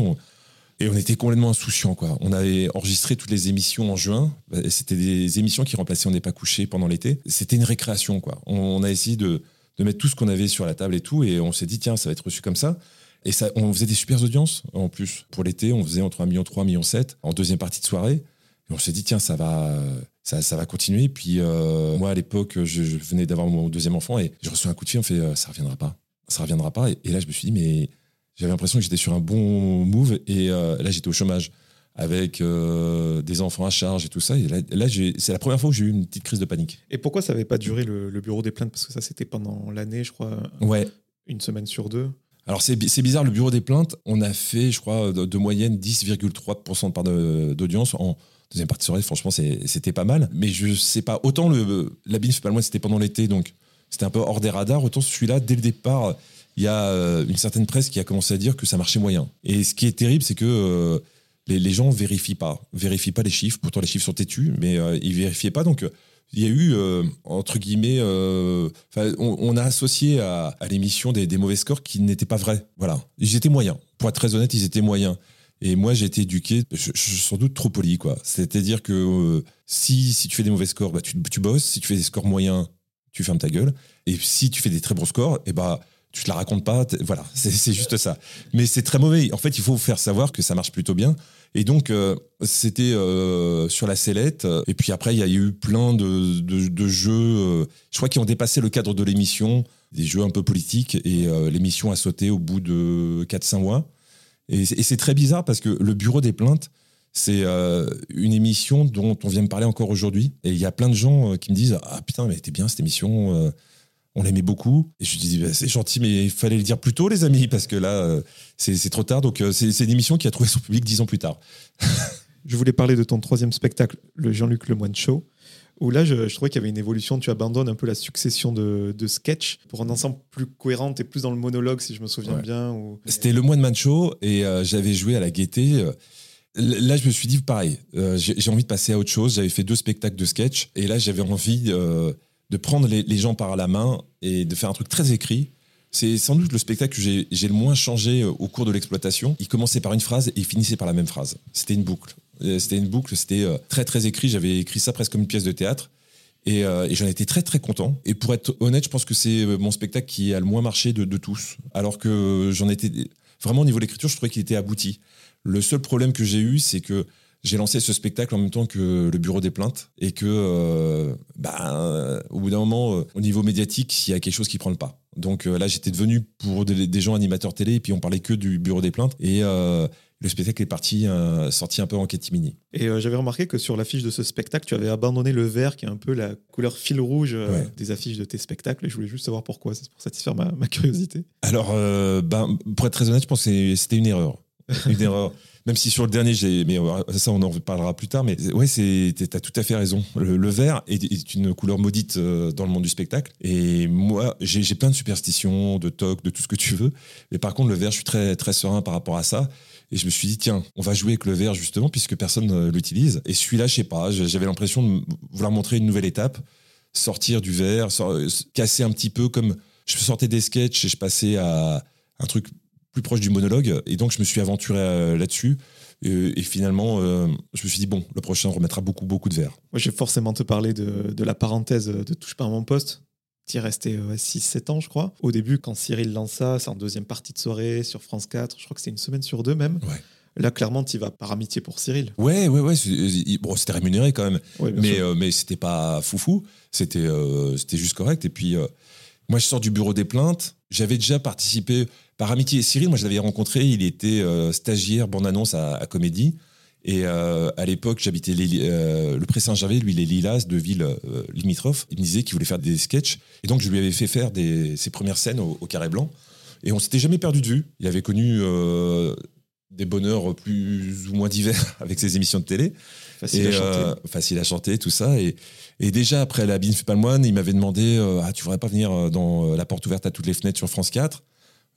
[SPEAKER 1] Et on était complètement insouciants. On avait enregistré toutes les émissions en juin. C'était des émissions qui remplaçaient On n'est pas couché pendant l'été. C'était une récréation, on a essayé de, de mettre tout ce qu'on avait sur la table et tout. Et on s'est dit, tiens, ça va être reçu comme ça. Et ça, on faisait des super audiences en plus. Pour l'été, on faisait entre 1,3 million, 1,7 million en deuxième partie de soirée. Et on s'est dit, tiens, ça va, ça, ça va continuer. Puis euh, moi, à l'époque, je, je venais d'avoir mon deuxième enfant et je reçois un coup de fil, on fait, euh, ça reviendra pas. Ça reviendra pas. Et, et là, je me suis dit, mais j'avais l'impression que j'étais sur un bon move. Et euh, là, j'étais au chômage avec euh, des enfants à charge et tout ça. Et là, c'est la première fois où j'ai eu une petite crise de panique.
[SPEAKER 2] Et pourquoi ça n'avait pas duré le, le bureau des plaintes? Parce que ça, c'était pendant l'année, je crois,
[SPEAKER 1] Ouais.
[SPEAKER 2] une semaine sur deux.
[SPEAKER 1] Alors c'est bi- c'est bizarre, le bureau des plaintes, on a fait, je crois, de, moyenne 10,3% de part d'audience en deuxième partie de soirée. Franchement, c'était pas mal. Mais je sais pas, autant le la le moins, c'était pendant l'été, donc c'était un peu hors des radars. Autant celui-là, dès le départ, il y a euh, une certaine presse qui a commencé à dire que ça marchait moyen. Et ce qui est terrible, c'est que euh, les, les gens vérifient pas, vérifient pas les chiffres. Pourtant, les chiffres sont têtus, mais euh, ils vérifiaient pas. Donc, il y a eu, euh, entre guillemets, euh, on, a associé à, l'émission des, mauvais scores qui n'étaient pas vrais. Voilà. Ils étaient moyens. Pour être très honnête, ils étaient moyens. Et moi, j'ai été éduqué, sans doute trop poli. C'est-à-dire que euh, si, si tu fais des mauvais scores, bah, tu, bosses. Si tu fais des scores moyens, tu fermes ta gueule. Et si tu fais des très bons scores, et bah, tu te la racontes pas. Voilà, c'est juste ça. Mais c'est très mauvais. En fait, il faut faire savoir que ça marche plutôt bien. Et donc, euh, c'était euh, sur la sellette. Et puis après, il y a eu plein de, jeux, euh, je crois, qui ont dépassé le cadre de l'émission, des jeux un peu politiques. Et l'émission a sauté au bout de 4-5 mois. Et, c'est- et c'est très bizarre parce que le bureau des plaintes, c'est une émission dont on vient me parler encore aujourd'hui. Et il y a plein de gens qui me disent Ah putain, mais t'es bien cette émission. On l'aimait beaucoup. Et je lui dis, bah, c'est gentil, mais il fallait le dire plus tôt, les amis, parce que là, euh, c'est trop tard. Donc, euh, c'est une émission qui a trouvé son public dix ans plus tard. [LAUGHS]
[SPEAKER 2] Je voulais parler de ton troisième spectacle, le Jean-Luc Lemoine Show, où là, je, je trouvais qu'il y avait une évolution. Tu abandonnes un peu la succession de, de sketchs pour un ensemble plus cohérent et plus dans le monologue, si je me souviens
[SPEAKER 1] Ouais.
[SPEAKER 2] bien. Ou...
[SPEAKER 1] C'était le mois de Mancho et euh, j'avais joué à la gaieté. Là, je me suis dit pareil. euh, J'ai j'ai envie de passer à autre chose. J'avais fait deux spectacles de sketch et là, j'avais envie euh, de prendre les, gens par la main et de faire un truc très écrit. C'est sans doute le spectacle que j'ai le moins changé euh, au cours de l'exploitation. Il commençait par une phrase et il finissait par la même phrase. C'était une boucle. Euh, C'était une boucle. C'était euh, très très écrit. J'avais écrit ça presque comme une pièce de théâtre. Et, j'en étais très très content. Et pour être honnête, je pense que c'est mon spectacle qui a le moins marché de, de tous. Alors que j'en étais vraiment au niveau de l'écriture, je trouvais qu'il était abouti. Le seul problème que j'ai eu, c'est que j'ai lancé ce spectacle en même temps que le bureau des plaintes et que, euh, bah, au bout d'un moment, euh, au niveau médiatique, il y a quelque chose qui prend le pas. Donc euh, là, j'étais devenu pour des, des gens animateurs télé et puis on parlait que du bureau des plaintes et le spectacle est parti, euh, sorti un peu en catimini.
[SPEAKER 2] Et euh, j'avais remarqué que sur l'affiche de ce spectacle, tu avais abandonné le vert, qui est un peu la couleur fil rouge euh,
[SPEAKER 1] Ouais.
[SPEAKER 2] des affiches de tes spectacles. Et je voulais juste savoir pourquoi. C'est pour satisfaire ma, ma curiosité.
[SPEAKER 1] Alors, ben, pour être très honnête, je pense que c'était une erreur. [LAUGHS] Une erreur. Même si sur le dernier, mais euh, ça, on en reparlera plus tard. Mais ouais, c'est, t'as tout à fait raison. Le, vert est, une couleur maudite euh, dans le monde du spectacle. Et moi, j'ai, plein de superstitions, de tocs, de tout ce que tu veux. Mais par contre, le vert, je suis très, très serein par rapport à ça. Et je me suis dit, tiens, on va jouer avec le vert justement, puisque personne ne l'utilise. Et celui-là, je sais pas, j'avais l'impression de vouloir montrer une nouvelle étape, sortir du vert, casser un petit peu comme je sortais des sketchs et je passais à un truc plus proche du monologue. Et donc, je me suis aventuré euh, là-dessus. Et, et finalement, euh, je me suis dit, bon, le prochain remettra beaucoup, beaucoup de verre.
[SPEAKER 2] Moi, je vais forcément te parler de, de la parenthèse de Touche pas à mon poste. Tu resté 6-7 ans, je crois. Au début, quand Cyril lance ça, c'est en deuxième partie de soirée sur France 4. Je crois que c'est une semaine sur deux même.
[SPEAKER 1] Ouais.
[SPEAKER 2] Là, clairement, tu vas par amitié pour Cyril.
[SPEAKER 1] Ouais, ouais, ouais. il- Bon, c'était rémunéré quand même. Mais euh, mais c'était pas foufou c'était euh, c'était juste correct et puis euh, moi je sors du bureau des plaintes j'avais déjà participé par amitié Cyril moi je l'avais rencontré il était euh, stagiaire bande annonce à, à Comédie. Et euh, à l'époque j'habitais euh, le Pré Saint-Gervais lui les Lilas de villes limitrophes il me disait qu'il voulait faire des sketchs. Et donc je lui avais fait faire des, ses premières scènes au, au carré blanc. Et on s'était jamais perdu de vue. Il avait connu des bonheurs plus ou moins divers [LAUGHS] avec ses émissions de télé.
[SPEAKER 2] Facile
[SPEAKER 1] et
[SPEAKER 2] à chanter.
[SPEAKER 1] facile à chanter, tout ça. Et, et déjà, après la Bine fait pas le moine, il m'avait demandé Ah, tu voudrais pas venir dans La porte ouverte à toutes les fenêtres sur France 4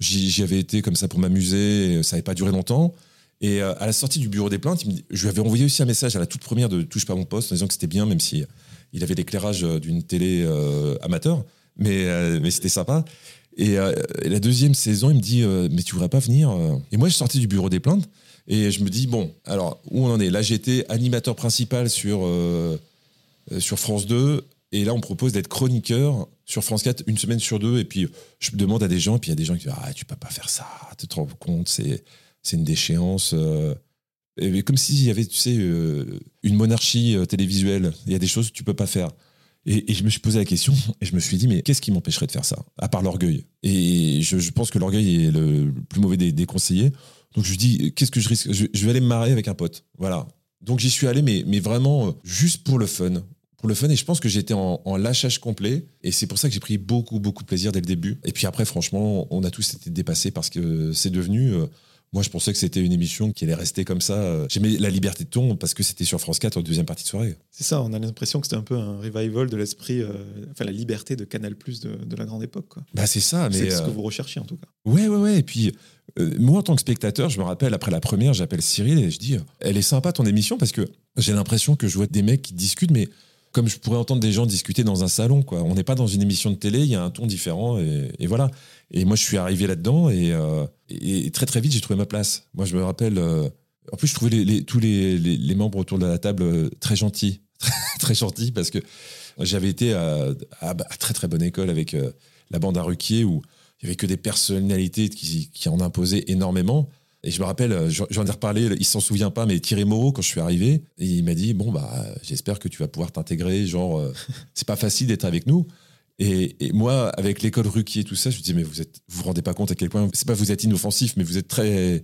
[SPEAKER 1] J'y avais été comme ça pour m'amuser, et ça n'avait pas duré longtemps. Et euh, à la sortie du bureau des plaintes, je lui avais envoyé aussi un message à la toute première de Touche pas mon poste en disant que c'était bien, même si il avait l'éclairage euh, d'une télé euh, amateur. Mais, euh, c'était sympa. Et, euh, la deuxième saison, il me dit euh, Mais tu voudrais pas venir euh? Et moi, je sorti du bureau des plaintes. Et je me dis, bon, alors, où on en est? Là, j'étais animateur principal sur, euh, euh, sur France 2. Et là, on propose d'être chroniqueur sur France 4 une semaine sur deux. Et puis, je demande à des gens, et puis il y a des gens qui disent, ah, tu peux pas faire ça, tu te rends compte, c'est, c'est une déchéance. euh. Et comme s'il y avait, tu sais, euh, une monarchie euh, télévisuelle. Il y a des choses que tu peux pas faire. Et, je me suis posé la question, et je me suis dit, mais qu'est-ce qui m'empêcherait de faire ça À part l'orgueil? Et je, pense que l'orgueil est le, plus mauvais des, conseillers. Donc je dis, qu'est-ce que je risque? Je, vais aller me marrer avec un pote. Voilà. Donc j'y suis allé, mais, mais vraiment juste pour le fun. Pour le fun, et je pense que j'étais en, en lâchage complet. Et c'est pour ça que j'ai pris beaucoup, beaucoup de plaisir dès le début. Et puis après, franchement, on a tous été dépassés parce que c'est devenu. euh, moi, je pensais que c'était une émission qui allait rester comme ça. Euh, J'aimais la liberté de ton parce que c'était sur France 4 en deuxième partie de soirée.
[SPEAKER 2] C'est ça, on a l'impression que c'était un peu un revival de l'esprit, euh, enfin la liberté de Canal Plus de, de la grande époque. quoi.
[SPEAKER 1] Bah, c'est ça, mais.
[SPEAKER 2] C'est ce que vous recherchiez en tout cas.
[SPEAKER 1] Ouais, ouais, ouais. Et puis, euh, moi, en tant que spectateur, je me rappelle, après la première, j'appelle Cyril et je dis Elle est sympa ton émission? parce que j'ai l'impression que je vois des mecs qui discutent, mais comme je pourrais entendre des gens discuter dans un salon, quoi. On n'est pas dans une émission de télé, il y a un ton différent et, voilà. Et moi, je suis arrivé là-dedans et, euh, et- très, très vite, j'ai trouvé ma place. Moi, je me rappelle. euh, en plus, je trouvais tous les, membres autour de la table euh, très gentils. [LAUGHS] très gentils parce que j'avais été à, à très, très bonne école avec la bande à Ruquier où il y avait que des personnalités qui en imposaient énormément. Et je me rappelle, euh, j'en ai reparlé, il s'en souvient pas, mais Thierry Moreau, quand je suis arrivé, et il m'a dit Bon, bah, j'espère que tu vas pouvoir t'intégrer. Genre, euh, [LAUGHS] c'est pas facile d'être avec nous. Et, et moi, avec l'école Ruquier, tout ça, je me dis Mais vous êtes, vous vous rendez pas compte à quel point, c'est pas vous êtes inoffensif, mais vous êtes très,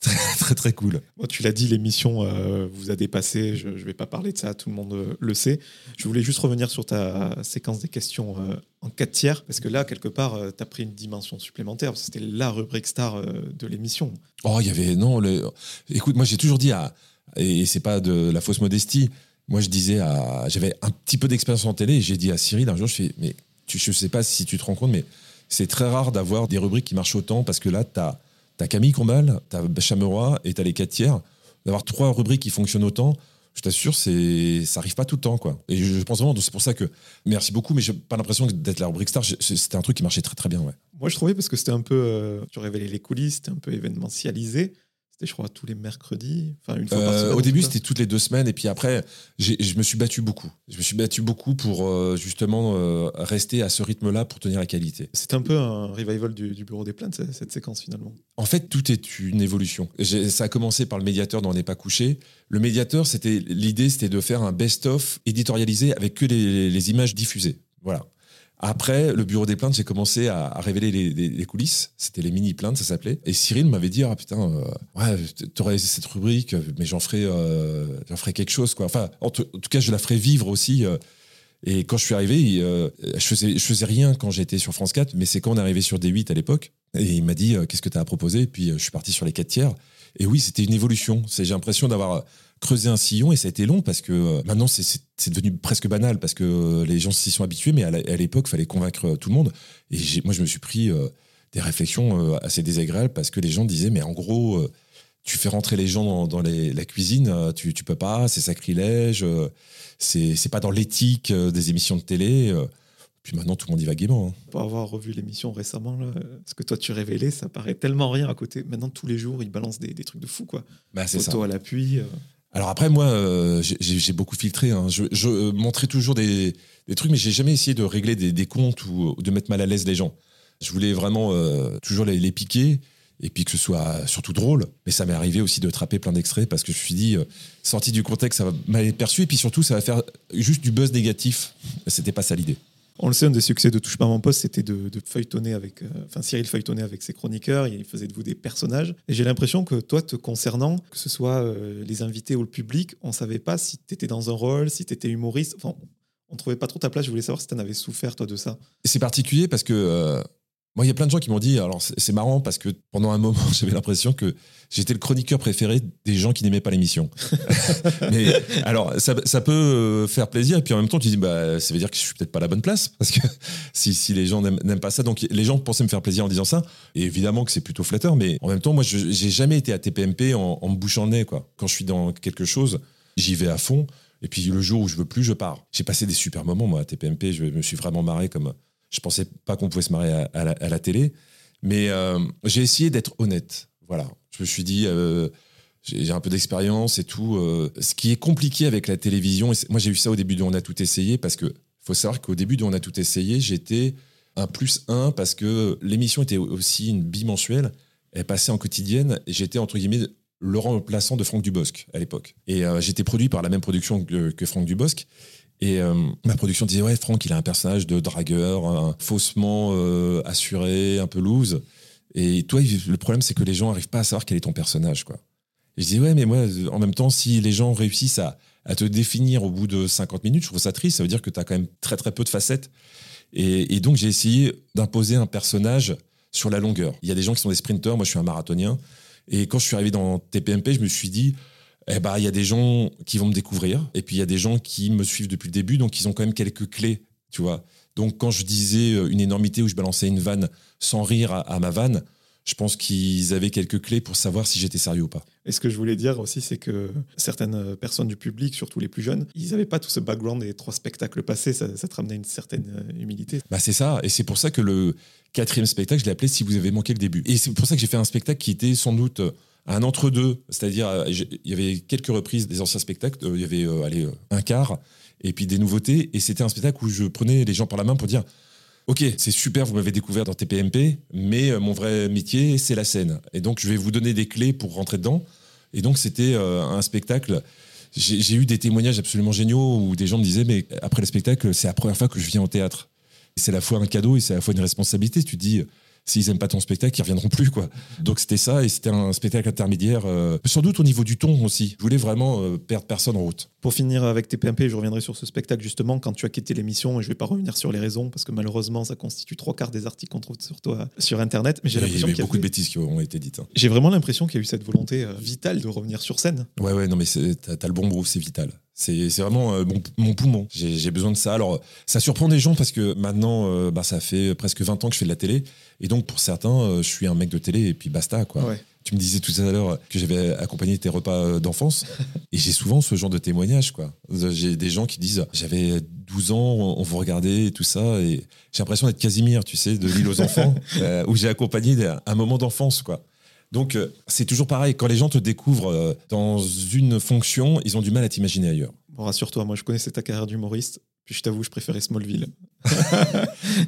[SPEAKER 1] très, très, très cool.
[SPEAKER 2] Bon, tu l'as dit, l'émission euh, vous a dépassé. Je ne vais pas parler de ça, tout le monde euh, le sait. Je voulais juste revenir sur ta séquence des questions euh, en 4 tiers, parce que là, quelque part, tu as pris une dimension supplémentaire. parce que C'était la rubrique star de l'émission.
[SPEAKER 1] Oh, il y avait. Non, le, écoute, moi, j'ai toujours dit à. Et c'est pas de la fausse modestie. Moi, je disais à. J'avais un petit peu d'expérience en télé et j'ai dit à Cyril un jour, je fais, mais tu, je sais pas si tu te rends compte, mais c'est très rare d'avoir des rubriques qui marchent autant parce que là, tu as, Camille Combal, tu as Chameroy et tu as les 4 tiers. D'avoir trois rubriques qui fonctionnent autant, je t'assure, c'est, ça arrive pas tout le temps, quoi. Et je, pense vraiment, c'est pour ça que. Merci beaucoup, mais j'ai pas l'impression d'être la rubrique star. C'était un truc qui marchait très, très bien.
[SPEAKER 2] Moi, je trouvais parce que c'était un peu. euh, tu révélais les coulisses, c'était un peu événementialisé. C'était, je crois, tous les mercredis. Enfin, une fois par
[SPEAKER 1] Euh,
[SPEAKER 2] semaine.
[SPEAKER 1] au début, c'était toutes les deux semaines, et puis après, je me suis battu beaucoup. Je me suis battu beaucoup pour euh, justement euh, rester à ce rythme-là pour tenir la qualité.
[SPEAKER 2] C'est un peu un revival du, du bureau des plaintes, cette, séquence finalement.
[SPEAKER 1] En fait, tout est une évolution. Ça a commencé par le médiateur dans n'est pas couché. Le médiateur, c'était l'idée, c'était de faire un best-of éditorialisé avec que les, les images diffusées. Voilà. Après, le bureau des plaintes, j'ai commencé à, révéler les, coulisses. C'était les mini-plaintes, ça s'appelait. Et Cyril m'avait dit, ah putain, euh, ouais, t'aurais cette rubrique, mais j'en ferai, euh, j'en ferai quelque chose, quoi. Enfin, en, tout- cas, je la ferai vivre aussi. euh. et quand je suis arrivé, euh, je, faisais, faisais rien quand j'étais sur France 4, mais c'est quand on est arrivé sur D8 à l'époque. Et il m'a dit, qu'est-ce que tu as à proposer? Puis, je suis parti sur les 4 tiers. Et oui, c'était une évolution. J'ai l'impression d'avoir creusé un sillon et ça a été long parce que euh, maintenant, c'est- devenu presque banal parce que euh, les gens s'y sont habitués, mais à l'époque, il fallait convaincre euh, tout le monde. Et moi, je me suis pris euh, des réflexions euh, assez désagréables parce que les gens disaient, mais en gros, euh, tu fais rentrer les gens dans, la cuisine, euh, tu, tu peux pas, c'est sacrilège, euh, c'est pas dans l'éthique euh, des émissions de télé. Puis maintenant, tout le monde y va gaiement. hein.
[SPEAKER 2] Pour avoir revu l'émission récemment, là, ce que toi tu révélais, ça paraît tellement rien à côté. Maintenant, tous les jours, ils balancent des, des trucs de fou, quoi.
[SPEAKER 1] Bah, c'est ça.
[SPEAKER 2] Photo à l'appui. euh.
[SPEAKER 1] Alors après, moi, euh, j'ai- beaucoup filtré. hein. Je, je euh, montrais toujours des, des trucs, mais j'ai jamais essayé de régler des, des comptes ou, ou de mettre mal à l'aise les gens. Je voulais vraiment toujours les, les piquer. et puis que ce soit surtout drôle. Mais ça m'est arrivé aussi de trapper plein d'extraits parce que je me suis dit, euh, sorti du contexte, ça va mal être perçu, et puis surtout, ça va faire juste du buzz négatif. C'était pas ça l'idée.
[SPEAKER 2] On le sait, un des succès de Touche pas mon poste, c'était de, feuilletonner avec. euh, Enfin, Cyril feuilletonnait avec ses chroniqueurs, il faisait de vous des personnages. Et j'ai l'impression que toi, te concernant, que ce soit euh, les invités ou le public, on savait pas si tu étais dans un rôle, si tu étais humoriste. Enfin, on trouvait pas trop ta place. Je voulais savoir si tu avais souffert, toi, de ça.
[SPEAKER 1] C'est particulier parce que euh, moi, il y a plein de gens qui m'ont dit. Alors, c'est marrant parce que pendant un moment, [LAUGHS] j'avais l'impression que j'étais le chroniqueur préféré des gens qui n'aimaient pas l'émission. [LAUGHS] Mais alors, ça, peut euh, faire plaisir. Et puis en même temps, tu dis, bah, ça veut dire que je suis peut-être pas à la bonne place parce que [LAUGHS] si, les gens n'aiment pas ça, donc les gens pensaient me faire plaisir en disant ça. Et évidemment que c'est plutôt flatteur. Mais en même temps, moi, j'ai jamais été à TPMP en, en me bouchant le nez. Quoi. Quand je suis dans quelque chose, j'y vais à fond. Et puis le jour où je veux plus, je pars. J'ai passé des super moments, moi, à TPMP. Je me suis vraiment marré comme. Je pensais pas qu'on pouvait se marrer à, la, télé. Mais euh, j'ai essayé d'être honnête. Voilà. Je me suis dit, euh, j'ai un peu d'expérience et tout. euh, ce qui est compliqué avec la télévision, et moi j'ai eu ça au début de On a tout essayé, parce que faut savoir qu'au début de On a tout essayé, j'étais un plus un, parce que l'émission était aussi une bimensuelle. Elle passait en quotidienne, et j'étais entre guillemets le remplaçant de Franck Dubosc à l'époque. Et j'étais produit par la même production que, que Franck Dubosc. Et euh, ma production disait ouais Franck il a un personnage de dragueur faussement euh, assuré un peu loose. Et toi le problème c'est que les gens arrivent pas à savoir quel est ton personnage quoi. Et je dis ouais mais moi en même temps si les gens réussissent à, te définir au bout de 50 minutes je trouve ça triste. Ça veut dire que tu as quand même très très peu de facettes. Et, et donc j'ai essayé d'imposer un personnage sur la longueur. Il y a des gens qui sont des sprinteurs. Moi je suis un marathonien. Et quand je suis arrivé dans TPMP je me suis dit eh ben, il y a des gens qui vont me découvrir, et puis il y a des gens qui me suivent depuis le début, donc ils ont quand même quelques clés, tu vois. Donc quand je disais euh, une énormité où je balançais une vanne sans rire à, à ma vanne, je pense qu'ils avaient quelques clés pour savoir si j'étais sérieux ou pas.
[SPEAKER 2] Et ce que je voulais dire aussi, c'est que certaines personnes du public, surtout les plus jeunes, ils n'avaient pas tout ce background des trois spectacles passés. Ça, ça te ramenait une certaine euh, humilité.
[SPEAKER 1] Bah c'est ça, et c'est pour ça que le quatrième spectacle, je l'ai appelé Si vous avez manqué le début. Et c'est pour ça que j'ai fait un spectacle qui était sans doute un entre-deux, c'est-à-dire euh, il y avait quelques reprises des anciens spectacles, euh, il y avait allez, un quart, et puis des nouveautés, et c'était un spectacle où je prenais les gens par la main pour dire Ok, c'est super, vous m'avez découvert dans TPMP, mais euh, mon vrai métier, c'est la scène. Et donc, je vais vous donner des clés pour rentrer dedans. Et donc, c'était euh, un spectacle. J'ai eu des témoignages absolument géniaux où des gens me disaient Mais après le spectacle, c'est la première fois que je viens au théâtre. C'est à la fois un cadeau et c'est à la fois une responsabilité. Tu dis S'ils aiment pas ton spectacle, ils reviendront plus, quoi. Donc, c'était ça, et c'était un spectacle intermédiaire. euh, sans doute au niveau du ton aussi. Je voulais vraiment euh, perdre personne en route.
[SPEAKER 2] Pour finir avec TPMP, je reviendrai sur ce spectacle justement quand tu as quitté l'émission et je vais pas revenir sur les raisons parce que malheureusement ça constitue trois quarts des articles qu'on trouve sur toi sur internet. Mais j'ai l'impression qu'il y a
[SPEAKER 1] beaucoup de bêtises qui ont été dites. hein.
[SPEAKER 2] J'ai vraiment l'impression qu'il y a eu cette volonté euh, vitale de revenir sur scène.
[SPEAKER 1] Ouais, ouais, non, mais t'as le bon groove, c'est vital. C'est vraiment euh, mon, mon poumon. J'ai besoin de ça. Alors, ça surprend des gens parce que maintenant, euh, bah, ça fait presque 20 ans que je fais de la télé. Et donc, pour certains, euh, je suis un mec de télé et puis basta, quoi.
[SPEAKER 2] Ouais.
[SPEAKER 1] Tu me disais tout à l'heure que j'avais accompagné tes repas d'enfance. [LAUGHS] et j'ai souvent ce genre de témoignages, quoi. J'ai des gens qui disent J'avais 12 ans, on vous regardait et tout ça. Et j'ai l'impression d'être Casimir, tu sais, de l'île aux enfants, [LAUGHS] où j'ai accompagné un moment d'enfance, quoi. Donc, euh, c'est toujours pareil. Quand les gens te découvrent euh, dans une fonction, ils ont du mal à t'imaginer ailleurs.
[SPEAKER 2] Bon, rassure-toi, moi je connaissais ta carrière d'humoriste. Puis je t'avoue, je préférais Smallville. [LAUGHS]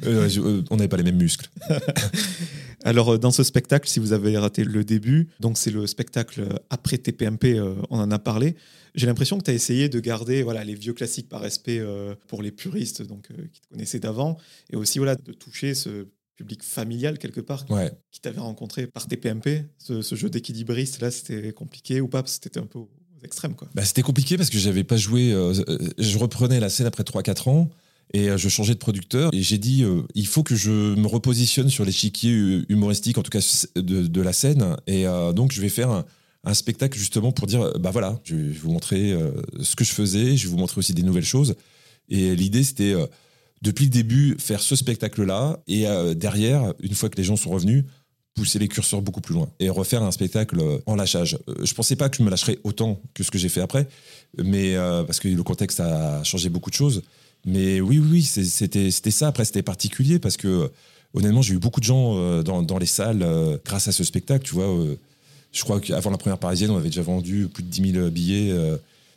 [SPEAKER 1] Euh, je- euh, on n'avait pas les mêmes muscles. [LAUGHS]
[SPEAKER 2] Alors, dans ce spectacle, si vous avez raté le début, donc c'est le spectacle après TPMP, euh, on en a parlé. J'ai l'impression que tu as essayé de garder voilà, les vieux classiques par respect pour les puristes donc, qui te connaissaient d'avant, et aussi voilà, de toucher ce public familial quelque part qui-
[SPEAKER 1] Ouais.
[SPEAKER 2] qui t'avait rencontré par TPMP. Ce, ce jeu d'équilibriste, là, c'était compliqué ou pas? C'était un peu aux extrêmes. Quoi.
[SPEAKER 1] Bah, c'était compliqué parce que j'avais pas joué. euh, euh, je reprenais la scène après 3-4 ans et euh, je changeais de producteur. Et j'ai dit, euh, il faut que je me repositionne sur l'échiquier hu- humoristique, en tout cas de, de la scène. Et euh, donc, je vais faire un, un spectacle justement pour dire, bah voilà, je vais vous montrer ce que je faisais, je vais vous montrer aussi des nouvelles choses. Et l'idée, c'était, depuis le début, faire ce spectacle-là. Et euh, derrière, une fois que les gens sont revenus, pousser les curseurs beaucoup plus loin et refaire un spectacle euh, en lâchage. Euh, Je pensais pas que je me lâcherais autant que ce que j'ai fait après, mais parce que le contexte a changé beaucoup de choses. Mais oui, oui, c'était ça. Après, c'était particulier parce que honnêtement, j'ai eu beaucoup de gens dans, dans les salles grâce à ce spectacle. Tu vois, je crois qu'avant la première parisienne, on avait déjà vendu plus de 10 000 billets.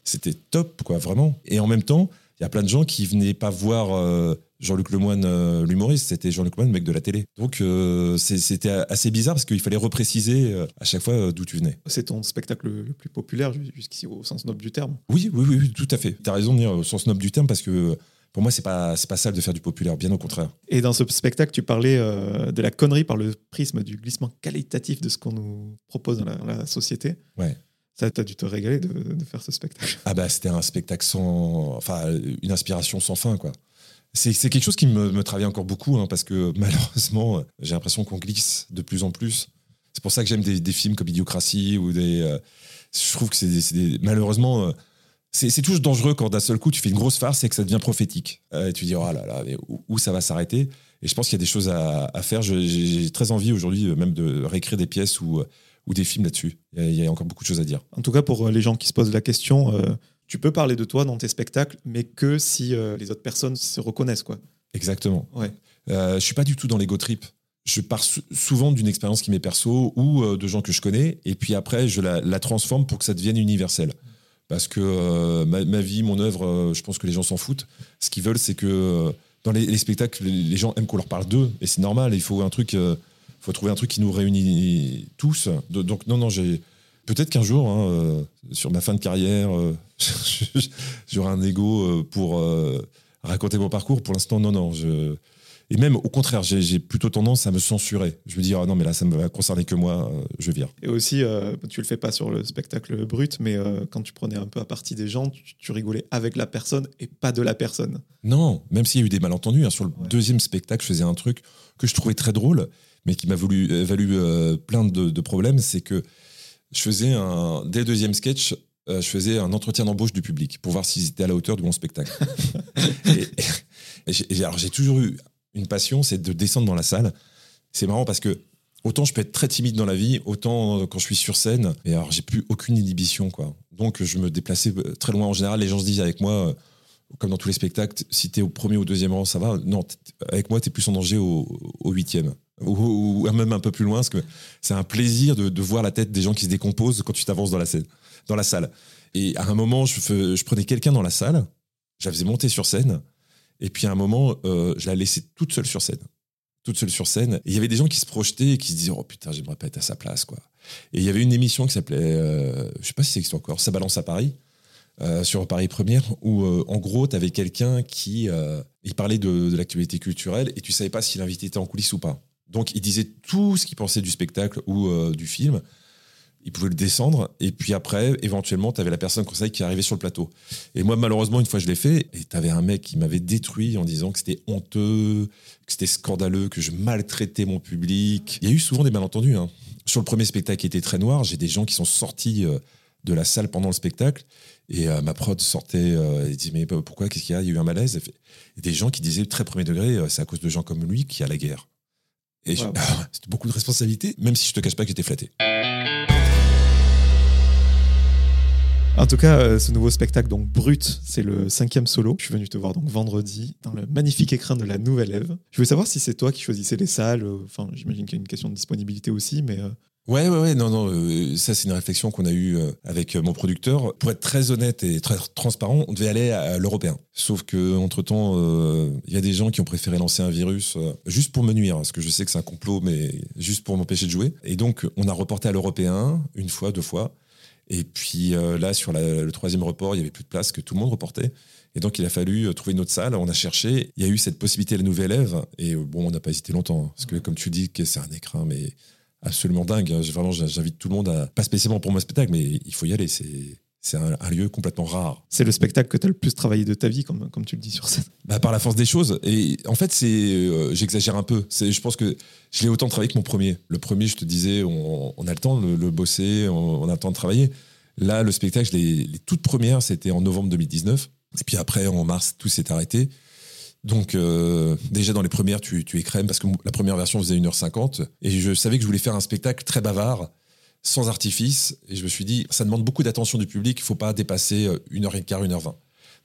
[SPEAKER 1] c'était top, quoi, vraiment. Et en même temps, il y a plein de gens qui venaient pas voir euh, Jean-Luc Lemoine, euh, l'humoriste, c'était Jean-Luc Lemoine, le mec de la télé. Donc euh, c'était assez bizarre parce qu'il fallait repréciser à chaque fois d'où tu venais.
[SPEAKER 2] C'est ton spectacle le plus populaire ju- jusqu'ici au sens noble du terme.
[SPEAKER 1] Oui, oui, oui, oui, tout à fait. Tu as raison de dire au sens noble du terme parce que pour moi, c'est pas, c'est pas sale de faire du populaire, bien au contraire.
[SPEAKER 2] Et dans ce spectacle, tu parlais euh, de la connerie par le prisme du glissement qualitatif de ce qu'on nous propose dans la, dans la société.
[SPEAKER 1] Ouais.
[SPEAKER 2] Ça, t'as dû te régaler de, faire ce spectacle.
[SPEAKER 1] Ah bah c'était un spectacle sans... Enfin, une inspiration sans fin, quoi. C'est quelque chose qui me, me travaille encore beaucoup, hein, parce que malheureusement, j'ai l'impression qu'on glisse de plus en plus. C'est pour ça que j'aime des, des films comme Idiocratie ou des... euh, je trouve que c'est des, Malheureusement, euh, c'est toujours dangereux quand d'un seul coup, tu fais une grosse farce et que ça devient prophétique. Euh, et tu dis, oh là là, mais où, où ça va s'arrêter? Et je pense qu'il y a des choses à, à faire. J'ai j'ai très envie aujourd'hui même de réécrire des pièces euh, ou des films là-dessus. Il y a- il y a encore beaucoup de choses à dire.
[SPEAKER 2] En tout cas, pour euh, les gens qui se posent la question, euh, tu peux parler de toi dans tes spectacles, mais que si euh, les autres personnes se reconnaissent. quoi.
[SPEAKER 1] Exactement.
[SPEAKER 2] Ouais.
[SPEAKER 1] Euh, je suis pas du tout dans l'ego trip. Je pars sou- souvent d'une expérience qui m'est perso ou de gens que je connais, et puis après, je la, la transforme pour que ça devienne universel. Parce que euh, ma, ma vie, mon œuvre, euh, je pense que les gens s'en foutent. Ce qu'ils veulent, c'est que euh, dans les, les spectacles, les, gens aiment qu'on leur parle d'eux, et c'est normal. Il faut un truc, faut trouver un truc qui nous réunit tous. De- donc non, non, j'ai peut-être qu'un jour, hein, euh, sur ma fin de carrière, euh, [LAUGHS] j'aurai un ego euh, pour euh, raconter mon parcours. Pour l'instant, non, non. Je... Et même au contraire, j'ai plutôt tendance à me censurer. Je me dis, ah non, mais là, ça ne va concerner que moi, je vire.
[SPEAKER 2] Et aussi, tu le fais pas sur le spectacle brut, mais quand tu prenais un peu à partie des gens, tu, tu rigolais avec la personne et pas de la personne.
[SPEAKER 1] Non, même s'il y a eu des malentendus, hein, sur le
[SPEAKER 2] Ouais.
[SPEAKER 1] deuxième spectacle, je faisais un truc que je trouvais très drôle, mais qui m'a voulu, euh, valu euh, plein de, de problèmes. C'est que je faisais un. Dès le deuxième sketch, euh, je faisais un entretien d'embauche du public pour voir s'ils étaient à la hauteur de mon spectacle. [LAUGHS] et, et j'ai- alors, j'ai toujours eu une passion, c'est de descendre dans la salle. C'est marrant parce que. Autant je peux être très timide dans la vie, autant quand je suis sur scène, et alors j'ai plus aucune inhibition quoi. Donc je me déplaçais très loin en général. Les gens se disent avec moi, comme dans tous les spectacles, si t'es au premier ou au deuxième rang, ça va. Non, avec moi, t'es plus en danger au, au huitième. Ou, même un peu plus loin, parce que c'est un plaisir de, voir la tête des gens qui se décomposent quand tu t'avances dans la scène, dans la salle. Et à un moment, je, prenais quelqu'un dans la salle, je la faisais monter sur scène, et puis à un moment, euh, je la laissais toute seule sur scène. Toute seule sur scène. Et il y avait des gens qui se projetaient et qui se disaient Oh putain, j'aimerais pas être à sa place, quoi. Et il y avait une émission qui s'appelait, euh, je sais pas si ça existe encore, Ça balance à Paris euh, sur Paris Première, où euh, en gros, tu avais quelqu'un qui il parlait de, de l'actualité culturelle et tu savais pas si l'invité était en coulisses ou pas. Donc il disait tout ce qu'il pensait du spectacle ou euh, du film. Il pouvait le descendre et puis après, éventuellement, tu avais la personne conseil qui arrivait sur le plateau. Et moi, malheureusement, une fois, je l'ai fait et tu avais un mec qui m'avait détruit en disant que c'était honteux, que c'était scandaleux, que je maltraitais mon public. Il y a eu souvent des malentendus. hein. Sur le premier spectacle qui était très noir, j'ai des gens qui sont sortis euh, de la salle pendant le spectacle et euh, ma prod sortait euh, et disait mais pourquoi qu'est-ce qu'il y a? Il y a eu un malaise des gens qui disaient très premier degré c'est à cause de gens comme lui qui a la guerre et
[SPEAKER 2] Wow. [LAUGHS]
[SPEAKER 1] c'était beaucoup de responsabilité même si je te cache pas que j'étais flatté
[SPEAKER 2] En tout cas, euh, ce nouveau spectacle, donc Brut, c'est le cinquième solo. Je suis venu te voir donc vendredi dans le magnifique écran de la Nouvelle Ève. Je voulais savoir si c'est toi qui choisissais les salles. euh, Enfin, j'imagine qu'il y a une question de disponibilité aussi, mais euh,
[SPEAKER 1] Ouais, ouais, ouais, non, non, euh, ça c'est une réflexion qu'on a eue euh, avec euh, mon producteur. Pour être très honnête et très transparent, on devait aller à l'européen. Sauf que entre temps, il y a des gens qui ont préféré lancer un virus juste pour me nuire, parce que je sais que c'est un complot, mais juste pour m'empêcher de jouer. Et donc, on a reporté à l'européen une fois, deux fois. Et puis là, sur la- le troisième report, il y avait plus de place, que tout le monde reportait. Et donc, il a fallu trouver une autre salle. On a cherché. Il y a eu cette possibilité à la nouvelle élève. Et bon, on n'a pas hésité longtemps. hein, parce que, comme tu dis, que c'est un écran, mais absolument dingue. hein. Vraiment, j'invite tout le monde à, pas spécialement pour mon spectacle, mais il faut y aller. C'est c'est un, un lieu complètement rare.
[SPEAKER 2] c'est le spectacle que tu as le plus travaillé de ta vie, comme, comme tu le dis sur scène.
[SPEAKER 1] Bah, par la force des choses. Et en fait, c'est, euh, j'exagère un peu. C'est, je pense que je l'ai autant travaillé que mon premier. Le premier, je te disais, on, on a le temps de le bosser, on, on a le temps de travailler. Là, le spectacle, les toutes premières, c'était en novembre 2019. Et puis après, en mars, tout s'est arrêté. Donc, euh, déjà dans les premières, tu, tu écrèmes parce que la première version faisait 1h50. Et je savais que je voulais faire un spectacle très bavard, sans artifice. Et je me suis dit, ça demande beaucoup d'attention du public, il faut pas dépasser euh, 1h15, 1h20.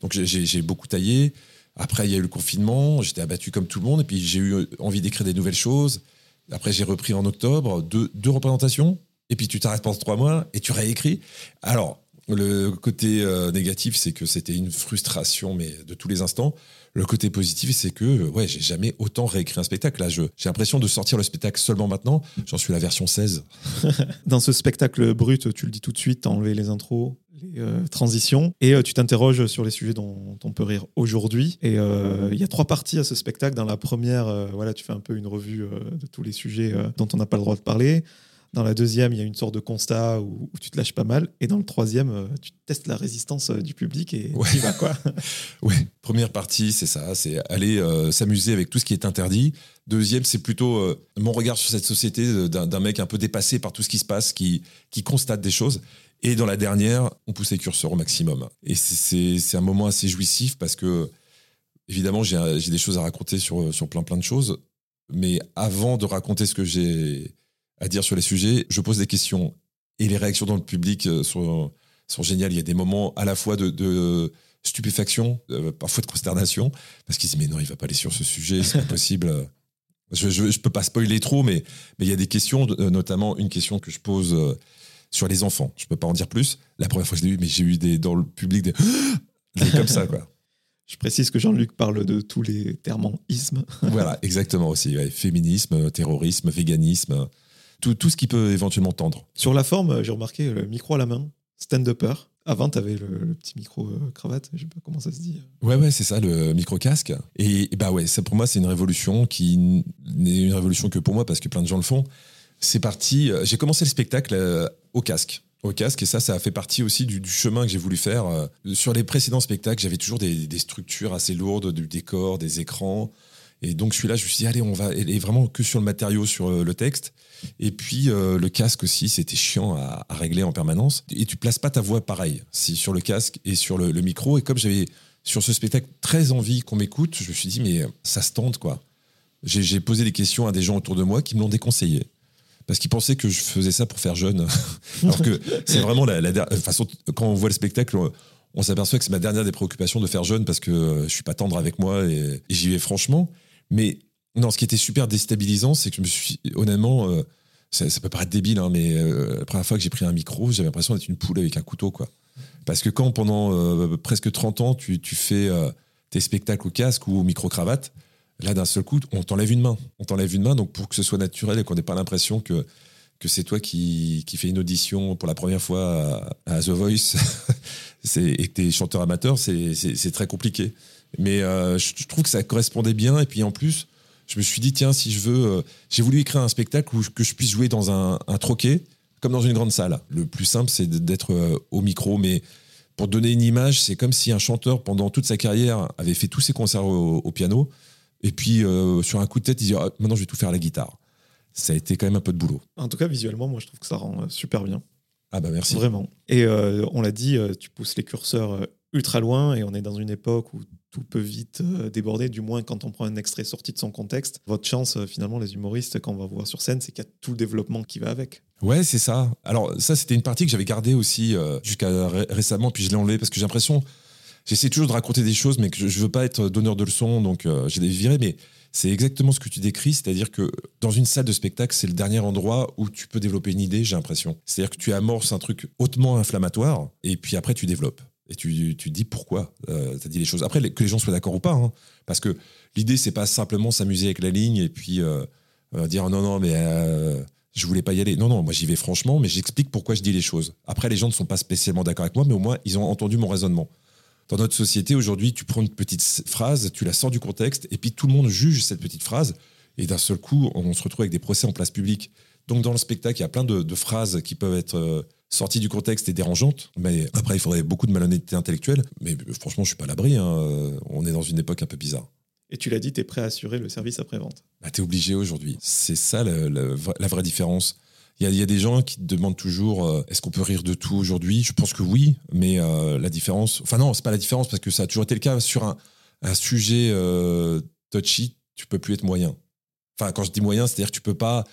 [SPEAKER 1] Donc, j'ai- beaucoup taillé. Après, il y a eu le confinement, j'étais abattu comme tout le monde. Et puis, j'ai eu envie d'écrire des nouvelles choses. Après, j'ai repris en octobre, deux, deux représentations. Et puis, tu t'arrêtes pendant trois mois et tu réécris. Alors, Le côté euh, négatif, c'est que c'était une frustration, mais de tous les instants. Le côté positif, c'est que ouais, j'ai jamais autant réécrit un spectacle. Là, j'ai l'impression de sortir le spectacle seulement maintenant. J'en suis la version 16. [LAUGHS]
[SPEAKER 2] Dans ce spectacle brut, tu le dis tout de suite, t'as enlevé les intros, les euh, transitions, et euh, tu t'interroges sur les sujets dont on peut rire aujourd'hui. Et euh, il y a trois parties à ce spectacle. Dans la première, voilà, tu fais un peu une revue de tous les sujets dont on n'a pas le droit de parler. Dans la deuxième, il y a une sorte de constat où, tu te lâches pas mal. Et dans le troisième, tu testes la résistance du public et tu vas quoi. [LAUGHS]
[SPEAKER 1] ouais, première partie, c'est ça, c'est aller s'amuser avec tout ce qui est interdit. Deuxième, c'est plutôt mon regard sur cette société d'un mec un peu dépassé par tout ce qui se passe, qui, qui constate des choses. Et dans la dernière, on pousse les curseurs au maximum. Et c'est un moment assez jouissif parce que, évidemment, j'ai des choses à raconter sur, sur plein plein de choses. Mais avant de raconter ce que j'ai à dire sur les sujets, je pose des questions. Et les réactions dans le public euh, sont, sont géniales. Il y a des moments à la fois de, stupéfaction, euh, parfois de consternation, parce qu'ils disent Mais non, il va pas aller sur ce sujet, c'est pas [LAUGHS] possible. Je, je, peux pas spoiler trop, mais mais il y a des questions, notamment une question que je pose euh, sur les enfants. Je peux pas en dire plus. La première fois que je l'ai eu, mais j'ai eu des, dans le public des, [GASPS] des comme ça, quoi. [LAUGHS]
[SPEAKER 2] Je précise que Jean-Luc parle de tous les termes en isme.
[SPEAKER 1] voilà, exactement aussi. Féminisme, terrorisme, véganisme, tout, tout, ce qui peut éventuellement tendre.
[SPEAKER 2] Sur la forme, j'ai remarqué le micro à la main, stand-upper. Avant, tu avais le, petit micro euh, je sais pas comment ça se dit.
[SPEAKER 1] Ouais, ouais, c'est ça, le micro casque. Et, bah ouais, ça pour moi, c'est une révolution qui n'est une révolution que pour moi parce que plein de gens le font c'est parti. Euh, j'ai commencé le spectacle euh, au casque. Au casque, et ça, ça a fait partie aussi du, chemin que j'ai voulu faire. Euh, sur les précédents spectacles, j'avais toujours des, structures assez lourdes, du décor, des écrans. Et donc, je suis là, je me suis dit, allez, on va aller vraiment que sur le matériau, sur le texte. Et puis, le casque aussi, c'était chiant à, régler en permanence. Et tu places pas ta voix pareil, si sur le casque et sur le, micro. Et comme j'avais sur ce spectacle très envie qu'on m'écoute, je me suis dit, mais ça se tente, quoi. J'ai posé des questions à des gens autour de moi qui me l'ont déconseillé parce qu'ils pensaient que je faisais ça pour faire jeune. [LAUGHS] Alors que c'est vraiment la, façon, quand on voit le spectacle, on, s'aperçoit que c'est ma dernière des préoccupations de faire jeune parce que euh, je suis pas tendre avec moi et, j'y vais franchement. Mais non, ce qui était super déstabilisant, c'est que je me suis, honnêtement, euh, ça, peut paraître débile, hein, mais euh, la première fois que j'ai pris un micro, j'avais l'impression d'être une poule avec un couteau, quoi. Parce que quand pendant presque 30 ans, tu, fais tes spectacles au casque ou au micro-cravate, Là, d'un seul coup, on t'enlève une main. On t'enlève une main, donc pour que ce soit naturel et qu'on n'ait pas l'impression que, que c'est toi qui, qui fais une audition pour la première fois à, The Voice [LAUGHS] et que tu es chanteur amateur, c'est très compliqué. Mais euh, je, trouve que ça correspondait bien. Et puis en plus, je me suis dit, tiens, si je veux. Euh, j'ai voulu écrire un spectacle où que je puisse jouer dans un, un troquet, comme dans une grande salle. Le plus simple, c'est d'être euh, au micro. Mais pour donner une image, c'est comme si un chanteur, pendant toute sa carrière, avait fait tous ses concerts au piano et puis, euh, sur un coup de tête, il dit ah, maintenant, je vais tout faire à la guitare. Ça a été quand même un peu de boulot.
[SPEAKER 2] En tout cas, visuellement, moi, je trouve que ça rend super bien.
[SPEAKER 1] Ah, bah merci.
[SPEAKER 2] Vraiment. Et euh, on l'a dit, tu pousses les curseurs ultra loin et on est dans une époque où tout peut vite déborder, du moins quand on prend un extrait sorti de son contexte. Votre chance, finalement, les humoristes, quand on va voir sur scène, c'est qu'il y a tout le développement qui va avec.
[SPEAKER 1] Ouais, c'est ça. Alors, ça, c'était une partie que j'avais gardée aussi jusqu'à récemment, puis je l'ai enlevée parce que j'ai l'impression j'essaie toujours de raconter des choses, mais que je, ne veux pas être donneur de leçons, donc euh, j'ai des virées, mais c'est exactement ce que tu décris, c'est-à-dire que dans une salle de spectacle, c'est le dernier endroit où tu peux développer une idée, j'ai l'impression. C'est-à-dire que tu amorces un truc hautement inflammatoire, et puis après tu développes. Et tu, tu dis pourquoi euh, tu as dit les choses. Après, que les gens soient d'accord ou pas, hein, parce que l'idée, c'est pas simplement s'amuser avec la ligne et puis euh, dire non, non, mais je voulais pas y aller. Non, non, moi j'y vais franchement, mais j'explique pourquoi je dis les choses. Après, les gens ne sont pas spécialement d'accord avec moi, mais au moins, ils ont entendu mon raisonnement dans notre société aujourd'hui, tu prends une petite phrase, tu la sors du contexte, et puis tout le monde juge cette petite phrase, et d'un seul coup, on se retrouve avec des procès en place publique. Donc dans le spectacle, il y a plein de, phrases qui peuvent être sorties du contexte et dérangeantes, mais après, il faudrait beaucoup de malhonnêteté intellectuelle. Mais euh, franchement, je suis pas à l'abri, hein. on est dans une époque un peu bizarre.
[SPEAKER 2] Et tu l'as dit, tu es prêt à assurer le service après-vente.
[SPEAKER 1] Bah, tu es obligé aujourd'hui. C'est ça la vraie différence. Il y, a, des gens qui te demandent toujours euh, est-ce qu'on peut rire de tout aujourd'hui? Je pense que oui, mais euh, la différence. Enfin, non, c'est pas la différence parce que ça a toujours été le cas. Sur un, sujet euh, touchy, tu peux plus être moyen. Enfin, quand je dis moyen, c'est-à-dire que tu peux pas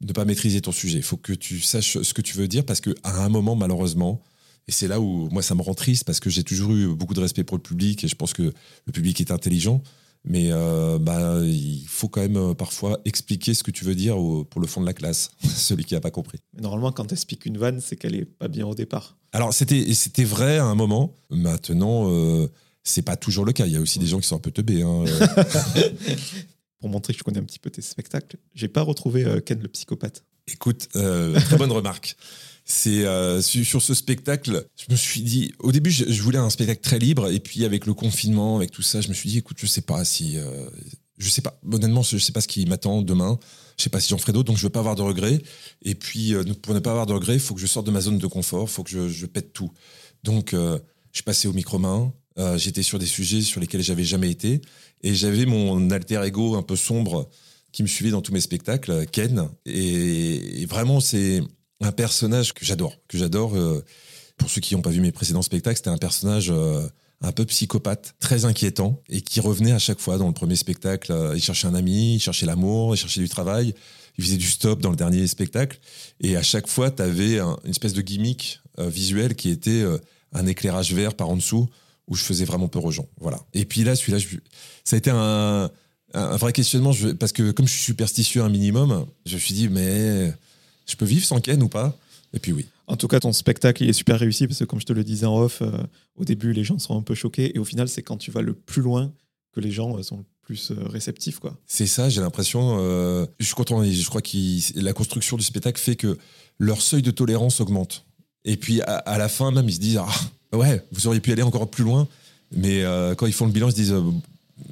[SPEAKER 1] ne pas maîtriser ton sujet. Il faut que tu saches ce que tu veux dire parce qu'à un moment, malheureusement, et c'est là où moi ça me rend triste parce que j'ai toujours eu beaucoup de respect pour le public et je pense que le public est intelligent. Mais euh, bah, il faut quand même euh, parfois expliquer ce que tu veux dire au- pour le fond de la classe, [LAUGHS] celui qui n'a pas compris.
[SPEAKER 2] Mais normalement, quand tu expliques une vanne, c'est qu'elle est pas bien au départ.
[SPEAKER 1] Alors c'était c'était vrai à un moment. Maintenant, euh, c'est pas toujours le cas. Il y a aussi des gens qui sont un peu teubés. hein. [LAUGHS]
[SPEAKER 2] Pour montrer que je connais un petit peu tes spectacles, j'ai pas retrouvé euh, Ken le psychopathe.
[SPEAKER 1] Écoute, euh, très bonne [LAUGHS] remarque. C'est euh, sur, ce spectacle, je me suis dit, au début, je, voulais un spectacle très libre, et puis avec le confinement, avec tout ça, je me suis dit, écoute, je sais pas si, euh, je sais pas, honnêtement, je sais pas ce qui m'attend demain. Je sais pas si j'en ferai d'autres, donc je veux pas avoir de regrets. Et puis, pour ne pas avoir de regrets, il faut que je sorte de ma zone de confort, faut que je, je pète tout. Donc, je suis passé au micro-main. euh, J'étais sur des sujets sur lesquels j'avais jamais été, et j'avais mon alter ego un peu sombre qui me suivait dans tous mes spectacles, Ken. Et, vraiment, c'est un personnage que j'adore, que j'adore. euh, pour ceux qui n'ont pas vu mes précédents spectacles, c'était un personnage euh, un peu psychopathe, très inquiétant, et qui revenait à chaque fois dans le premier spectacle. euh, il cherchait un ami, il cherchait l'amour, il cherchait du travail. Il faisait du stop dans le dernier spectacle. Et à chaque fois, tu avais une espèce de gimmick visuel qui était un éclairage vert par en dessous, où je faisais vraiment peur aux gens. Voilà. Et puis là, celui-là, je- ça a été un, un vrai questionnement, je- parce que comme je suis superstitieux un minimum, je me suis dit, mais je peux vivre sans Ken ou pas? Et puis oui.
[SPEAKER 2] En tout cas, ton spectacle il est super réussi parce que, comme je te le disais en off, euh, au début, les gens sont un peu choqués et au final, c'est quand tu vas le plus loin que les gens euh, sont le plus euh, réceptifs. Quoi.
[SPEAKER 1] C'est ça, j'ai l'impression. euh, je suis content. et Je crois que la construction du spectacle fait que leur seuil de tolérance augmente. Et puis à, à la fin, même, ils se disent Ah, ouais, vous auriez pu aller encore plus loin. Mais euh, quand ils font le bilan, ils se disent euh,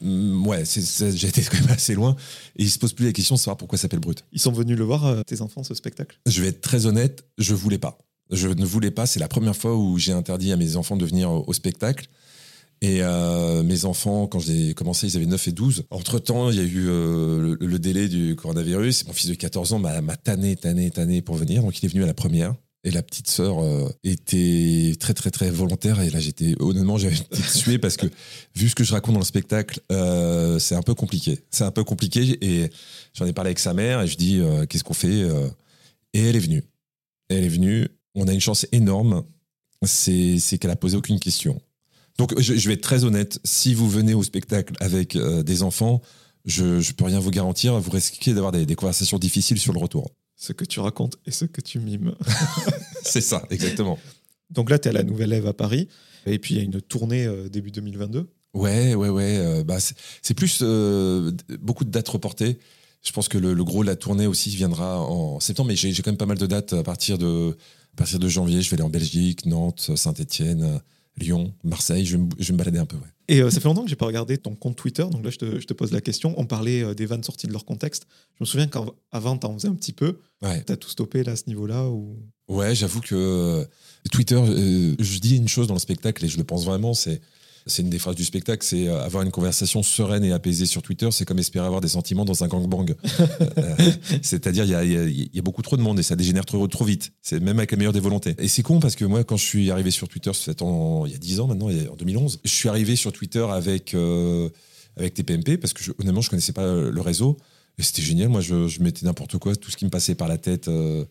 [SPEAKER 1] Mm, Ouais, j'ai été [LAUGHS] quand même assez loin. Et ils se posent plus la question de savoir pourquoi ça s'appelle Brut.
[SPEAKER 2] Ils sont venus le voir, euh, tes enfants, ce spectacle?
[SPEAKER 1] Je vais être très honnête, je voulais pas. Je ne voulais pas. C'est la première fois où j'ai interdit à mes enfants de venir au, au spectacle. Et mes enfants, quand j'ai commencé, ils avaient 9 et 12. Entre-temps, il y a eu le, le délai du coronavirus. Mon fils de 14 ans m'a tanné, tanné, tanné pour venir. Donc, il est venu à la première. Et la petite sœur euh, était très, très, très volontaire. Et là, j'étais, honnêtement, j'avais une petite suée parce que, vu ce que je raconte dans le spectacle, euh, c'est un peu compliqué. C'est un peu compliqué. Et j'en ai parlé avec sa mère et je dis, euh, qu'est-ce qu'on fait euh Et elle est venue. Elle est venue. On a une chance énorme. C'est c'est qu'elle a posé aucune question. Donc, je, je vais être très honnête. Si vous venez au spectacle avec des enfants, je ne peux rien vous garantir. Vous risquez d'avoir des, des conversations difficiles sur le retour.
[SPEAKER 2] Ce que tu racontes et ce que tu mimes. [LAUGHS]
[SPEAKER 1] C'est ça, exactement.
[SPEAKER 2] Donc là, tu es à la Nouvelle Ève à Paris. Et puis, il y a une tournée euh, début 2022.
[SPEAKER 1] Ouais, ouais, ouais. euh, bah, c'est- plus euh, beaucoup de dates reportées. Je pense que le, le gros de la tournée aussi viendra en septembre, mais j'ai j'ai quand même pas mal de dates à partir de, à partir de janvier. Je vais aller en Belgique, Nantes, Saint-Etienne, Lyon, Marseille. Je vais, me- je vais me balader un peu. Ouais.
[SPEAKER 2] Et euh, ça fait longtemps que j'ai pas regardé ton compte Twitter, donc là je te, je te pose la question. On parlait euh, des vannes sorties de leur contexte. Je me souviens qu'avant, tu en faisais un petit peu.
[SPEAKER 1] Ouais.
[SPEAKER 2] Tu as tout stoppé là, à ce niveau-là ou...
[SPEAKER 1] Ouais, j'avoue que euh, Twitter, euh, je dis une chose dans le spectacle et je le pense vraiment, c'est c'est une des phrases du spectacle, c'est euh, avoir une conversation sereine et apaisée sur Twitter, c'est comme espérer avoir des sentiments dans un gangbang. [LAUGHS] Euh, C'est-à-dire, il y a, y a- y a beaucoup trop de monde et ça dégénère trop, trop vite. C'est même avec la meilleure des volontés. Et c'est con parce que moi, quand je suis arrivé sur Twitter, c'était il y a 10 ans maintenant, en 2011, je suis arrivé sur Twitter avec, euh, avec TPMP parce que je, honnêtement, je connaissais pas le réseau. Et c'était génial. Moi, je, je mettais n'importe quoi, tout ce qui me passait par la tête. euh,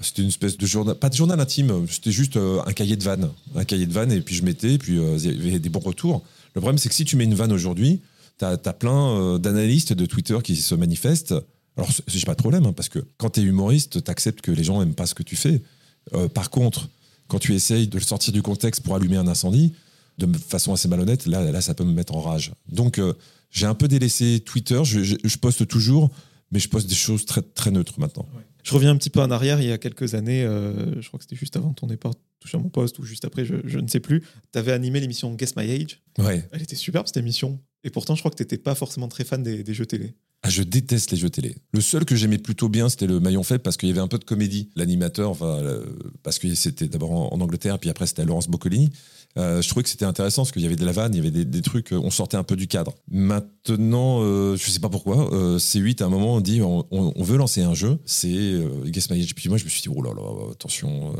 [SPEAKER 1] c'était une espèce de journal, pas de journal intime, c'était juste euh, un cahier de vannes. Un cahier de vannes, et puis je mettais, et puis euh, il y avait des bons retours. Le problème, c'est que si tu mets une vanne aujourd'hui, tu as, plein euh, d'analystes de Twitter qui se manifestent. Alors, j'ai pas de problème, hein, parce que quand tu es humoriste, tu acceptes que les gens aiment pas ce que tu fais. Par contre, quand tu essayes de le sortir du contexte pour allumer un incendie, de façon assez malhonnête, là, là ça peut me mettre en rage. Donc, j'ai un peu délaissé Twitter, je poste toujours, mais je poste des choses très, très neutres maintenant.
[SPEAKER 2] Je reviens un petit peu en arrière, il y a quelques années, euh, je crois que c'était juste avant ton départ touché à mon poste ou juste après, je, je ne sais plus. Tu avais animé l'émission Guess My Age.
[SPEAKER 1] Ouais.
[SPEAKER 2] Elle était superbe cette émission. Et pourtant, je crois que tu n'étais pas forcément très fan des, des jeux télé.
[SPEAKER 1] Ah, je déteste les jeux télé. Le seul que j'aimais plutôt bien, c'était le maillon faible parce qu'il y avait un peu de comédie. L'animateur, enfin, euh, parce que c'était d'abord en, en Angleterre, puis après c'était Laurence Boccolini. Euh, je trouvais que c'était intéressant parce qu'il y avait de la vanne, il y avait des, trucs, euh, on sortait un peu du cadre. Maintenant, euh, je sais pas pourquoi, euh, C8 à un moment on dit on, veut lancer un jeu, c'est Guess My Age. Puis moi je me suis dit oh là là, attention.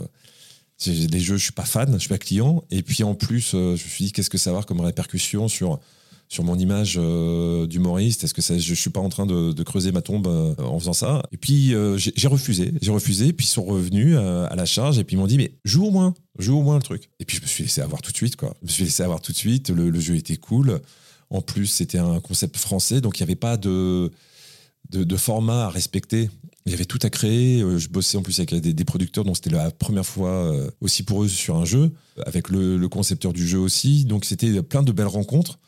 [SPEAKER 1] les jeux, je suis pas fan, je suis pas client. Et puis en plus, je me suis dit qu'est-ce que ça va avoir comme répercussion sur sur mon image euh, d'humoriste Est-ce que ça, je suis pas en train de, creuser ma tombe euh, en faisant ça? Et puis euh, j'ai refusé, j'ai refusé. Puis ils sont revenus à la charge et puis ils m'ont dit mais joue au moins, joue au moins le truc. Et puis je me suis laissé avoir tout de suite quoi. Je me suis laissé avoir tout de suite. Le, jeu était cool. En plus, c'était un concept français, donc il n'y avait pas de, de, format à respecter. Il y avait tout à créer. Je bossais en plus avec des, producteurs dont c'était la première fois aussi pour eux sur un jeu, avec le, concepteur du jeu aussi. Donc c'était plein de belles rencontres.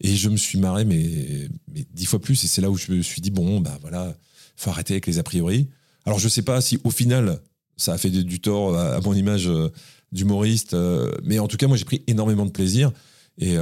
[SPEAKER 1] Et je me suis marré, mais, dix fois plus. Et c'est là où je me suis dit, bon, bah voilà, faut arrêter avec les a priori. Alors je sais pas si au final, ça a fait du tort à, mon image euh, d'humoriste, mais en tout cas, moi j'ai pris énormément de plaisir. Et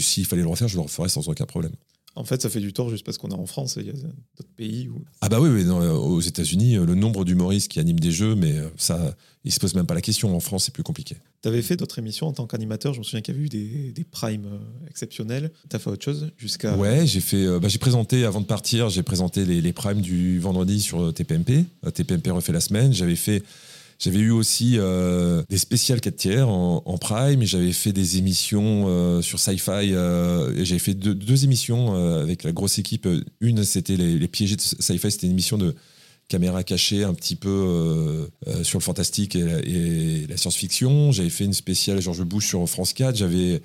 [SPEAKER 1] s'il fallait le refaire, je le referais sans aucun problème.
[SPEAKER 2] En fait, ça fait du tort juste parce qu'on est en France et il y a d'autres pays où.
[SPEAKER 1] Ah, bah oui, oui euh, aux États-Unis, euh, le nombre d'humoristes qui animent des jeux, mais euh, ça, ils se posent même pas la question. En France, c'est plus compliqué.
[SPEAKER 2] Tu avais fait d'autres émissions en tant qu'animateur. Je me souviens qu'il y avait eu des, des primes exceptionnels. Tu as fait autre chose jusqu'à.
[SPEAKER 1] Ouais, j'ai fait. bah, j'ai présenté, avant de partir, j'ai présenté les, les primes du vendredi sur TPMP. TPMP refait la semaine. J'avais fait j'avais eu aussi euh, des spéciales 4 tiers en, prime, j'avais fait des émissions euh, sur Sci-Fi, euh, j'avais fait deux, émissions avec la grosse équipe. Une, c'était les, les, piégés de Sci-Fi, c'était une émission de caméra cachée un petit peu sur le fantastique et, la science-fiction. J'avais fait une spéciale Georges Bush sur France 4, j'avais...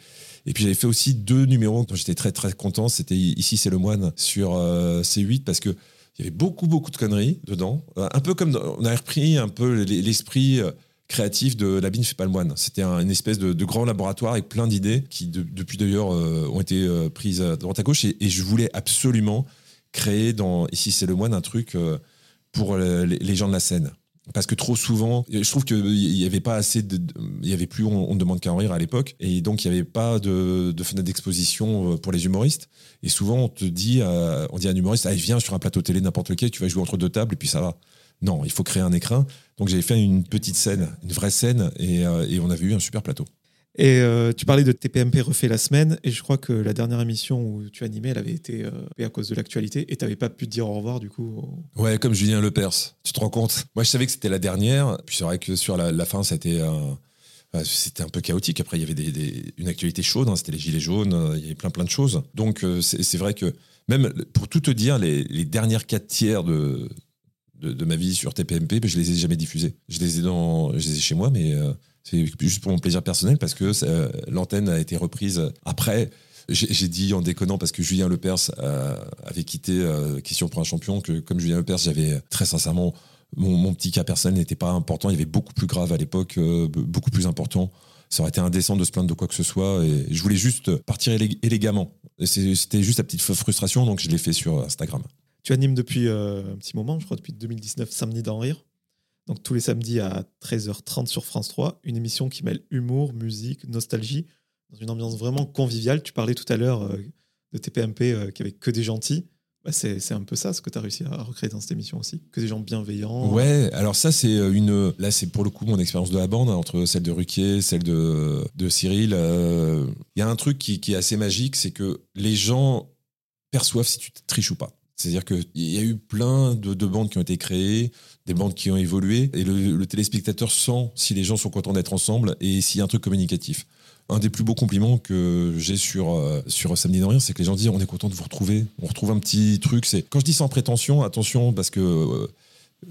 [SPEAKER 1] Et puis j'avais fait aussi deux numéros dont j'étais très très content. C'était Ici c'est le moine sur C8 parce que il y avait beaucoup, beaucoup de conneries dedans. Euh, un peu comme on a repris un peu l'esprit euh, créatif de La Bine fait pas le moine. C'était une espèce de, grand laboratoire avec plein d'idées qui, depuis d'ailleurs, euh, ont été prises à droite à gauche. Et, je voulais absolument créer dans Ici c'est le moine un truc pour les gens de la scène parce que trop souvent, je trouve qu'il n'y avait pas assez de. Il y avait plus On, ne demande qu'à en rire à l'époque. Et donc, il n'y avait pas de, fenêtre d'exposition euh, pour les humoristes. Et souvent, on te dit, on dit à un humoriste, allez, viens sur un plateau télé, n'importe lequel, tu vas jouer entre deux tables et puis ça va. Non, il faut créer un écran. Donc, j'avais fait une petite scène, une vraie scène, et, euh, et on avait eu un super plateau.
[SPEAKER 2] Et euh, tu parlais de TPMP refait la semaine, et je crois que la dernière émission où tu animais, elle avait été euh, à cause de l'actualité, et tu n'avais pas pu te dire au revoir du coup.
[SPEAKER 1] Ouais, comme Julien Lepers, tu te rends compte? Moi, je savais que c'était la dernière, puis c'est vrai que sur la, fin, c'était un, c'était un peu chaotique. Après, il y avait des, une actualité chaude, hein, c'était les Gilets jaunes, euh, il y avait plein plein de choses. Donc, c'est vrai que même pour tout te dire, les, les dernières quatre tiers de, de, ma vie sur TPMP, je les ai jamais diffusés. Je les ai, dans, je les ai chez moi, mais c'est juste pour mon plaisir personnel parce que l'antenne a été reprise après. J'ai dit en déconnant parce que Julien Lepers euh, avait quitté euh, Question pour un champion que comme Julien Lepers, j'avais très sincèrement mon, petit cas personnel n'était pas important. Il y avait beaucoup plus grave à l'époque, euh, beaucoup plus important. Ça aurait été indécent de se plaindre de quoi que ce soit. Et je voulais juste partir élégamment. C'était juste la petite frustration, donc je l'ai fait sur Instagram.
[SPEAKER 2] Tu animes depuis un petit moment, je crois depuis 2019, Samedi d'en rire donc tous les samedis à 13h30 sur France 3, une émission qui mêle humour, musique, nostalgie, dans une ambiance vraiment conviviale. Tu parlais tout à l'heure euh, de TPMP euh, qui avait que des gentils. Bah, c'est un peu ça ce que tu as réussi à recréer dans cette émission aussi, que des gens bienveillants.
[SPEAKER 1] Ouais, alors ça c'est euh, une... Là c'est pour le coup mon expérience de la bande, hein, entre celle de Ruquier, celle de, de Cyril. Il y a un truc qui est assez magique, c'est que les gens perçoivent si tu triches ou pas. C'est-à-dire qu'il y a eu plein de, bandes qui ont été créées, des bandes qui ont évolué, et le, téléspectateur sent si les gens sont contents d'être ensemble et s'il y a un truc communicatif. Un des plus beaux compliments que j'ai sur, euh, sur Samedi dans rien, c'est que les gens disent on est content de vous retrouver, on retrouve un petit truc. Quand je dis sans prétention, attention, parce que euh,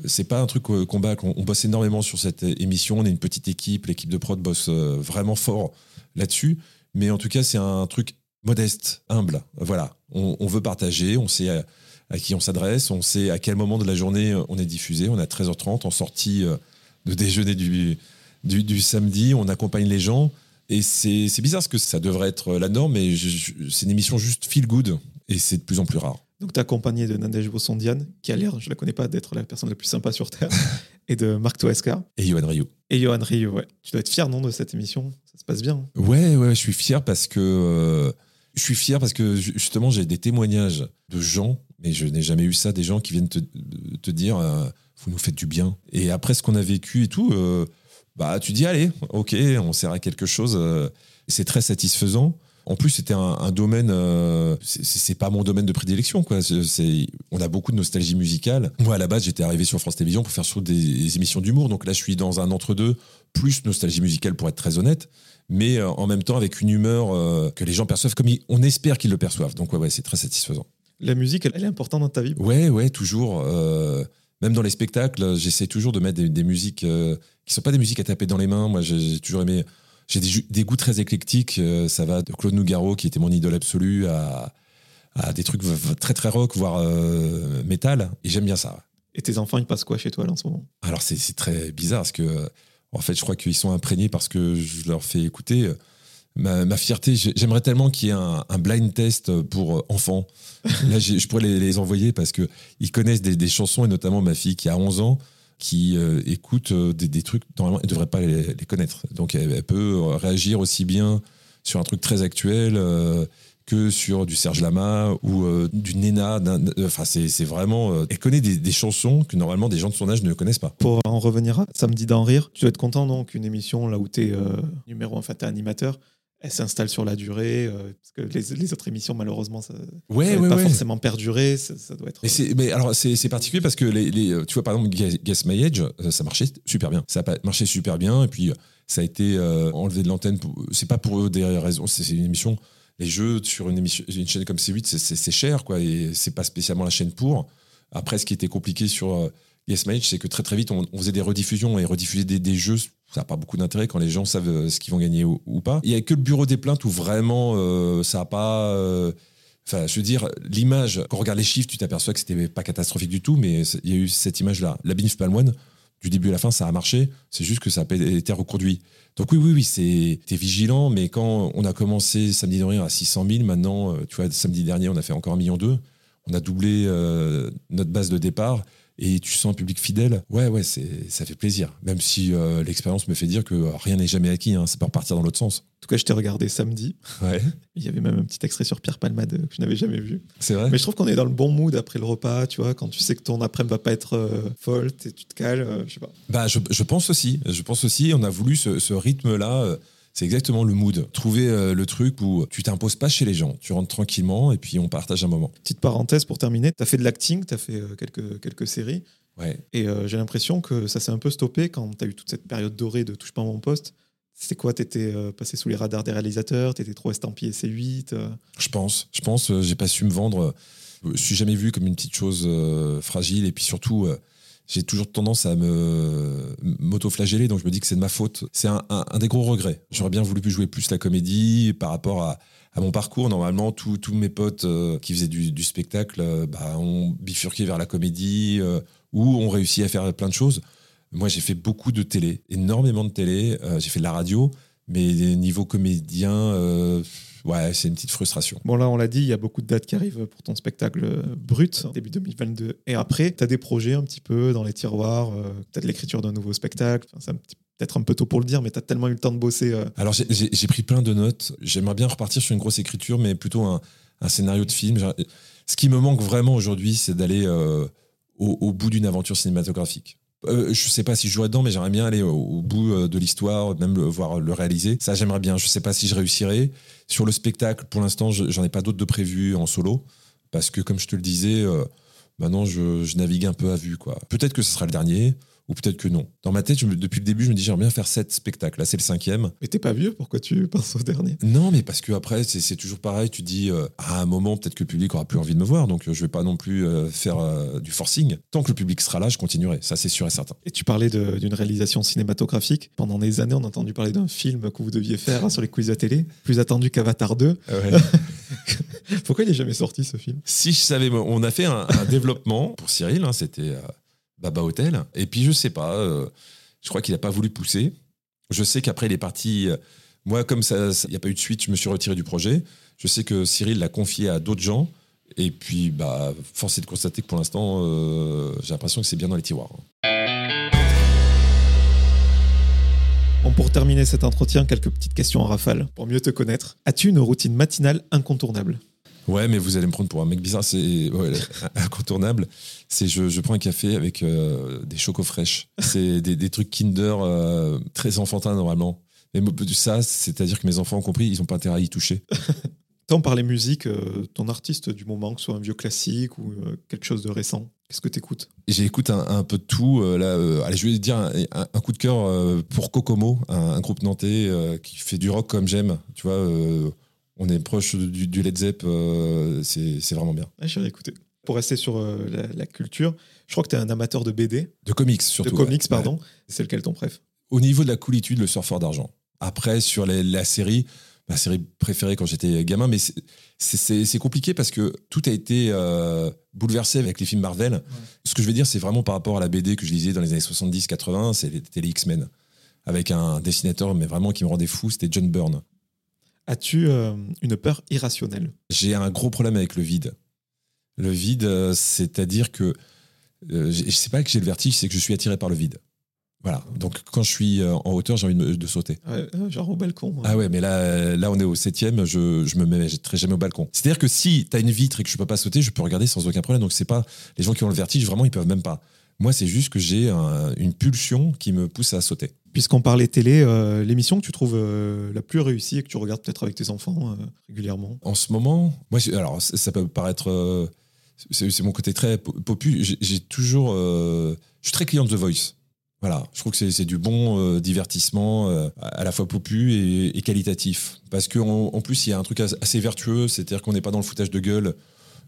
[SPEAKER 1] c'est pas un truc qu'on bat, on, bosse énormément sur cette émission, on est une petite équipe, l'équipe de prod bosse euh, vraiment fort là-dessus, mais en tout cas c'est un truc modeste, humble. Voilà, on, on veut partager, on sait à qui on s'adresse, on sait à quel moment de la journée euh, on est diffusé. On est à 13h30 en sortie euh, de déjeuner du, du, samedi, on accompagne les gens. Et c'est bizarre parce que ça devrait être la norme, mais c'est une émission juste feel good et c'est de plus en plus rare.
[SPEAKER 2] Donc, tu es accompagné de Nadège Bossondiane, qui a l'air, je la connais pas, d'être la personne la plus sympa sur Terre, [LAUGHS] et de Marc Toesca.
[SPEAKER 1] Et Johan Rio.
[SPEAKER 2] Et Johan Rio, ouais. Tu dois être fier, non, de cette émission? Ça se passe bien.
[SPEAKER 1] Ouais, ouais, je suis fier parce que. Euh, je suis fier parce que justement, j'ai des témoignages de gens mais je n'ai jamais eu ça, des gens qui viennent te, dire euh, vous nous faites du bien. Et après ce qu'on a vécu et tout, euh, bah tu dis allez, ok, on sert à quelque chose. Euh, c'est très satisfaisant. En plus, c'était un, domaine, c'est pas mon domaine de prédilection. On a beaucoup de nostalgie musicale. Moi, à la base, j'étais arrivé sur France Télévisions pour faire sur des, émissions d'humour. Donc là, je suis dans un entre-deux, plus nostalgie musicale pour être très honnête, mais en même temps avec une humeur que les gens perçoivent comme on espère qu'ils le perçoivent. Donc ouais, ouais c'est très satisfaisant.
[SPEAKER 2] La musique, elle, est importante dans ta vie
[SPEAKER 1] Ouais, ouais, toujours. Euh, même dans les spectacles, j'essaie toujours de mettre des, musiques qui euh, qui sont pas des musiques à taper dans les mains. Moi, j'ai toujours aimé j'ai des, goûts très éclectiques. euh, ça va de Claude Nougaro, qui était mon idole absolue, à, à des trucs très très rock, voire métal. Et j'aime bien ça.
[SPEAKER 2] Et tes enfants, ils passent quoi chez toi là en ce moment?
[SPEAKER 1] Alors c'est très bizarre parce que, en fait, je crois qu'ils sont imprégnés parce que je leur fais écouter. Euh, Ma, ma fierté, j'ai- j'aimerais tellement qu'il y ait un, un blind test pour euh, enfants. [LAUGHS] Là, je pourrais les, les envoyer parce que ils connaissent des, des chansons et notamment ma fille qui a 11 ans qui euh, écoute euh, des, des trucs normalement elle ne devrait pas les, les connaître. Donc elle, elle peut euh, réagir aussi bien sur un truc très actuel euh, que sur du Serge Lama ou euh, du Nena. Enfin, c'est vraiment. euh, elle connaît des, des chansons que normalement des gens de son âge ne connaissent pas.
[SPEAKER 2] Pour en revenir à Samedi d'en rire, tu dois être content donc qu'une émission là où tu es numéro 1, enfin t'es animateur, elle s'installe sur la durée, euh, parce que les, les autres émissions malheureusement ça
[SPEAKER 1] Ouais,
[SPEAKER 2] va
[SPEAKER 1] ouais,
[SPEAKER 2] pas
[SPEAKER 1] ouais.
[SPEAKER 2] forcément perdurer, ça, ça doit être...
[SPEAKER 1] Mais, alors c'est particulier parce que les, les- tu vois par exemple Guess My Age euh, ça marchait super bien ça a marché super bien et puis ça a été euh, enlevé de l'antenne c'est pas pour eux des raisons c'est une émission les jeux sur une émission une chaîne comme C8 c'est- c'est c'est cher quoi et c'est pas spécialement la chaîne pour après ce qui était compliqué sur euh, Guess My Age c'est que très très vite on, faisait des rediffusions et rediffuser des, des jeux ça n'a pas beaucoup d'intérêt quand les gens savent euh, ce qu'ils vont gagner ou, pas il y a que le bureau des plaintes où vraiment euh, ça a pas euh, Enfin, je veux dire, l'image, quand on regarde les chiffres, tu t'aperçois que c'était pas catastrophique du tout, mais il y a eu cette image-là. La Binif Palmoine, du début à la fin, ça a marché. C'est juste que ça a été reconduit. Donc oui, oui, oui, c'est, vigilant, mais quand on a commencé samedi de rire à 600 000, maintenant, tu vois, samedi dernier, on a fait encore un million deux. On a doublé notre base de départ et tu sens un public fidèle. Ouais, ouais, c'est, ça fait plaisir. Même si euh, l'expérience me fait dire que rien n'est jamais acquis. Hein, ça peut repartir dans l'autre sens.
[SPEAKER 2] En tout cas, je t'ai regardé samedi,
[SPEAKER 1] Ouais,
[SPEAKER 2] il y avait même un petit extrait sur Pierre Palmade que je n'avais jamais vu.
[SPEAKER 1] c'est vrai.
[SPEAKER 2] Mais je trouve qu'on est dans le bon mood après le repas, tu vois, quand tu sais que ton après-midi va pas être euh, folle, t'es- tu te cales, euh, je sais pas.
[SPEAKER 1] Bah, je, je pense aussi. Je pense aussi. On a voulu ce, ce rythme-là. C'est exactement le mood. Trouver euh, le truc où tu t'imposes pas chez les gens. Tu rentres tranquillement et puis on partage un moment.
[SPEAKER 2] Petite parenthèse pour terminer, tu as fait de l'acting, tu as fait euh, quelques, quelques séries,
[SPEAKER 1] Ouais.
[SPEAKER 2] et euh, j'ai l'impression que ça s'est un peu stoppé quand tu as eu toute cette période dorée de Touche pas à mon poste. C'était quoi T'étais euh, passé sous les radars des réalisateurs? T'étais trop estampillé C8 euh,
[SPEAKER 1] Je pense. Je pense. J'ai pas su me vendre. Je suis jamais vu comme une petite chose fragile. Et puis surtout, j'ai toujours tendance à me m'auto-flageller. Donc je me dis que c'est de ma faute. C'est un, des gros regrets. J'aurais bien voulu jouer plus la comédie par rapport à, mon parcours. Normalement, tous mes potes euh, qui faisaient du, spectacle euh, bah, ont bifurqué vers la comédie euh, ou ont réussi à faire plein de choses. Moi, j'ai fait beaucoup de télé, énormément de télé. J'ai fait de la radio. Mais niveau comédien, ouais, c'est une petite frustration.
[SPEAKER 2] Bon, là, on l'a dit, il y a beaucoup de dates qui arrivent pour ton spectacle euh, brut, début 2022. Et après, tu as des projets un petit peu dans les tiroirs, euh, peut-être l'écriture d'un nouveau spectacle. Enfin, c'est un petit- peut-être un peu tôt pour le dire, mais tu as tellement eu le temps de bosser. euh,
[SPEAKER 1] Alors j'ai- pris plein de notes. J'aimerais bien repartir sur une grosse écriture, mais plutôt un, un scénario de film. Ce qui me manque vraiment aujourd'hui, c'est d'aller euh, au, au bout d'une aventure cinématographique. Euh, je sais pas si je jouerai dedans, mais j'aimerais bien aller au, au bout de l'histoire, même le, voir le réaliser. Ça, j'aimerais bien. Je sais pas si je réussirai. Sur le spectacle, pour l'instant, je- j'en ai pas d'autres de prévus en solo, parce que comme je te le disais, euh, maintenant je, je navigue un peu à vue. Peut-être que ce sera le dernier, ou peut-être que non. Dans ma tête, je me- depuis le début, je me dis j'aimerais bien faire sept spectacles. Là, c'est le cinquième.
[SPEAKER 2] Mais t'es pas vieux, pourquoi tu penses au dernier
[SPEAKER 1] Non, mais parce que après, c'est toujours pareil. Tu dis, euh, à un moment, peut-être que le public aura plus envie de me voir, donc euh, je vais pas non plus euh, faire du forcing. Tant que le public sera là, je continuerai. Ça, c'est sûr et certain.
[SPEAKER 2] Et tu parlais d'une réalisation cinématographique. Pendant des années, on a entendu parler d'un film que vous deviez faire hein, sur les quiz de télé, plus attendu qu'Avatar 2. [LAUGHS] Pourquoi il est jamais sorti ce film?
[SPEAKER 1] Si je savais, on a fait un, un développement pour Cyril. hein, C'était Baba Hotel. Et puis, je sais pas. euh, je crois qu'il a pas voulu pousser. Je sais qu'après, il est parti. euh, moi, comme ça, il n'y a pas eu de suite, je me suis retiré du projet. Je sais que Cyril l'a confié à d'autres gens. Et puis, bah, force est de constater que pour l'instant, euh, j'ai l'impression que c'est bien dans les tiroirs.
[SPEAKER 2] Bon, pour terminer cet entretien, quelques petites questions en rafale pour mieux te connaître. As-tu une routine matinale incontournable?
[SPEAKER 1] Ouais, mais vous allez me prendre pour un mec bizarre. C'est ouais, [LAUGHS] incontournable. C'est je, je prends un café avec euh, des chocos fraîches. C'est des, des trucs Kinder euh, très enfantins normalement. Mais ça, c'est-à-dire que mes enfants ont compris, ils n'ont pas intérêt à y toucher. [LAUGHS]
[SPEAKER 2] Tant par les musiques, euh, ton artiste du moment, que ce soit un vieux classique ou quelque chose de récent, qu'est-ce que tu écoutes
[SPEAKER 1] J'écoute un, un peu de tout. là, allez, je vais dire un, un- un coup de cœur pour Kokomo, un, groupe nantais qui fait du rock comme j'aime. Tu vois, on est proche du, du Led Zepp. euh, c'est vraiment bien.
[SPEAKER 2] ah, J'irai écouter. Pour rester sur euh, la, la culture, je crois que tu es un amateur de BD,
[SPEAKER 1] De comics surtout.
[SPEAKER 2] de comics,
[SPEAKER 1] ouais.
[SPEAKER 2] pardon. C'est lequel ton préf?
[SPEAKER 1] Au niveau de la coolitude, le surfeur d'argent. Après, sur les- la série, ma série préférée quand j'étais gamin, mais c'est compliqué parce que tout a été euh, bouleversé avec les films Marvel. Ce que je veux dire, c'est vraiment par rapport à la BD que je lisais dans les années 70-80, c'était les X-Men. Avec un dessinateur, mais vraiment qui me rendait fou, c'était John Byrne.
[SPEAKER 2] As-tu euh, une peur irrationnelle?
[SPEAKER 1] J'ai un gros problème avec le vide. Le vide, euh, c'est-à-dire que euh, j'ai- c'est pas que j'ai le vertige, c'est que je suis attiré par le vide. Voilà. Donc quand je suis en hauteur, j'ai envie de, sauter.
[SPEAKER 2] Ouais, Genre au balcon.
[SPEAKER 1] Ah ouais, mais là, là on est au septième, je, je me mettrai jamais au balcon. C'est-à-dire que si tu as une vitre et que je peux pas sauter, je peux regarder sans aucun problème. Donc c'est pas les gens qui ont le vertige, vraiment, ils peuvent même pas. Moi, c'est juste que j'ai un- une pulsion qui me pousse à sauter.
[SPEAKER 2] Puisqu'on parlait télé, euh, l'émission que tu trouves euh, la plus réussie et que tu regardes peut-être avec tes enfants euh, régulièrement
[SPEAKER 1] En ce moment, moi, alors ça peut paraître, c'est mon côté très po- popu. J'ai- toujours, je suis très client de The Voice. Voilà, je trouve que c'est- du bon divertissement, à la fois popu et, et qualitatif. Parce qu'en en plus, il y a un truc as- assez vertueux, c'est-à-dire qu'on n'est pas dans le foutage de gueule.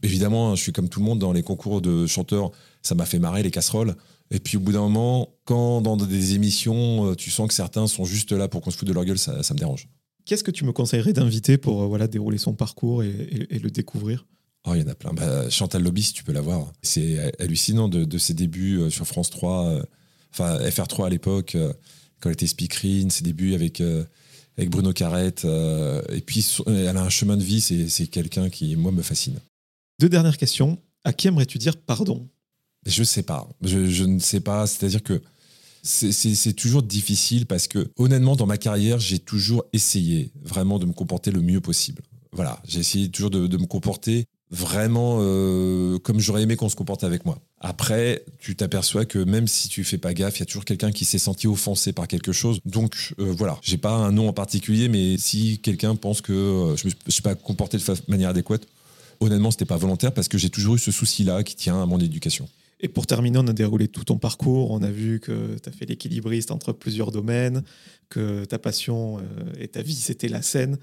[SPEAKER 1] Évidemment, je suis comme tout le monde dans les concours de chanteurs, ça m'a fait marrer les casseroles. Et puis au bout d'un moment, quand dans des émissions, euh, tu sens que certains sont juste là pour qu'on se foute de leur gueule, ça, ça me dérange.
[SPEAKER 2] Qu'est-ce que tu me conseillerais d'inviter pour euh, voilà, dérouler son parcours et, et- et le découvrir?
[SPEAKER 1] Oh, il y en a plein. Bah, Chantal Lobby, si tu peux la voir. C'est hallucinant de, de ses débuts euh, sur France 3, euh, enfin FR3 à l'époque, euh, quand elle était speakerine, ses débuts avec, avec Bruno Carrette. et puis, elle a un chemin de vie, c'est c'est quelqu'un qui, moi, me fascine.
[SPEAKER 2] Deux dernières questions. À qui aimerais-tu dire pardon?
[SPEAKER 1] Je sais pas. Je, ne sais pas. C'est-à-dire que c'est- toujours difficile parce que, honnêtement, dans ma carrière, j'ai toujours essayé vraiment de me comporter le mieux possible. Voilà. J'ai essayé toujours de, me comporter vraiment euh, comme j'aurais aimé qu'on se comporte avec moi. Après, tu t'aperçois que même si tu fais pas gaffe, il y a toujours quelqu'un qui s'est senti offensé par quelque chose. Donc euh, voilà, j'ai pas un nom en particulier, mais si quelqu'un pense que euh, je me suis pas comporté de manière adéquate, honnêtement, c'était pas volontaire parce que j'ai toujours eu ce souci-là qui tient à mon éducation.
[SPEAKER 2] Et pour terminer, on a déroulé tout ton parcours. On a vu que tu as fait l'équilibriste entre plusieurs domaines, que ta passion euh, et ta vie, c'était la scène.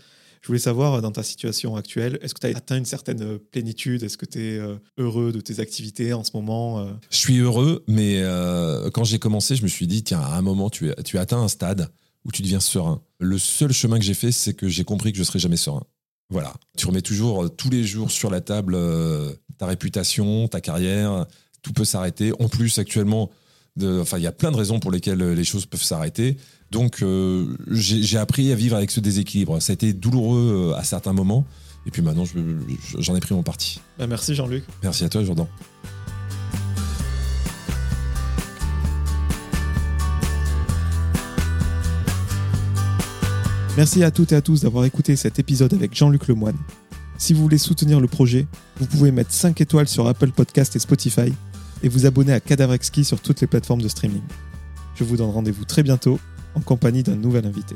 [SPEAKER 2] Je voulais savoir, euh, dans ta situation actuelle, est-ce que tu as atteint une certaine plénitude? Est-ce que tu es euh, heureux de tes activités en ce moment
[SPEAKER 1] Je suis heureux, mais euh, quand j'ai commencé, je me suis dit, tiens, à un moment, tu, tu atteins un stade où tu deviens serein. Le seul chemin que j'ai fait, c'est que j'ai compris que je serais jamais serein. Voilà. Tu remets toujours euh, tous les jours sur la table euh, ta réputation, ta carrière, tout peut s'arrêter. En plus, actuellement, de- enfin, il y a plein de raisons pour lesquelles euh, les choses peuvent s'arrêter. Donc, euh, j'ai appris à vivre avec ce déséquilibre. Ça a été douloureux à certains moments. Et puis maintenant, je- je- j'en ai pris mon parti.
[SPEAKER 2] Bah, Merci Jean-Luc.
[SPEAKER 1] Merci à toi, Jordan.
[SPEAKER 2] Merci à toutes et à tous d'avoir écouté cet épisode avec Jean-Luc Lemoine. Si vous voulez soutenir le projet, vous pouvez mettre 5 étoiles sur Apple Podcast et Spotify et vous abonner à Cadavre Exquis sur toutes les plateformes de streaming. Je vous donne rendez-vous très bientôt en compagnie d'un nouvel invité.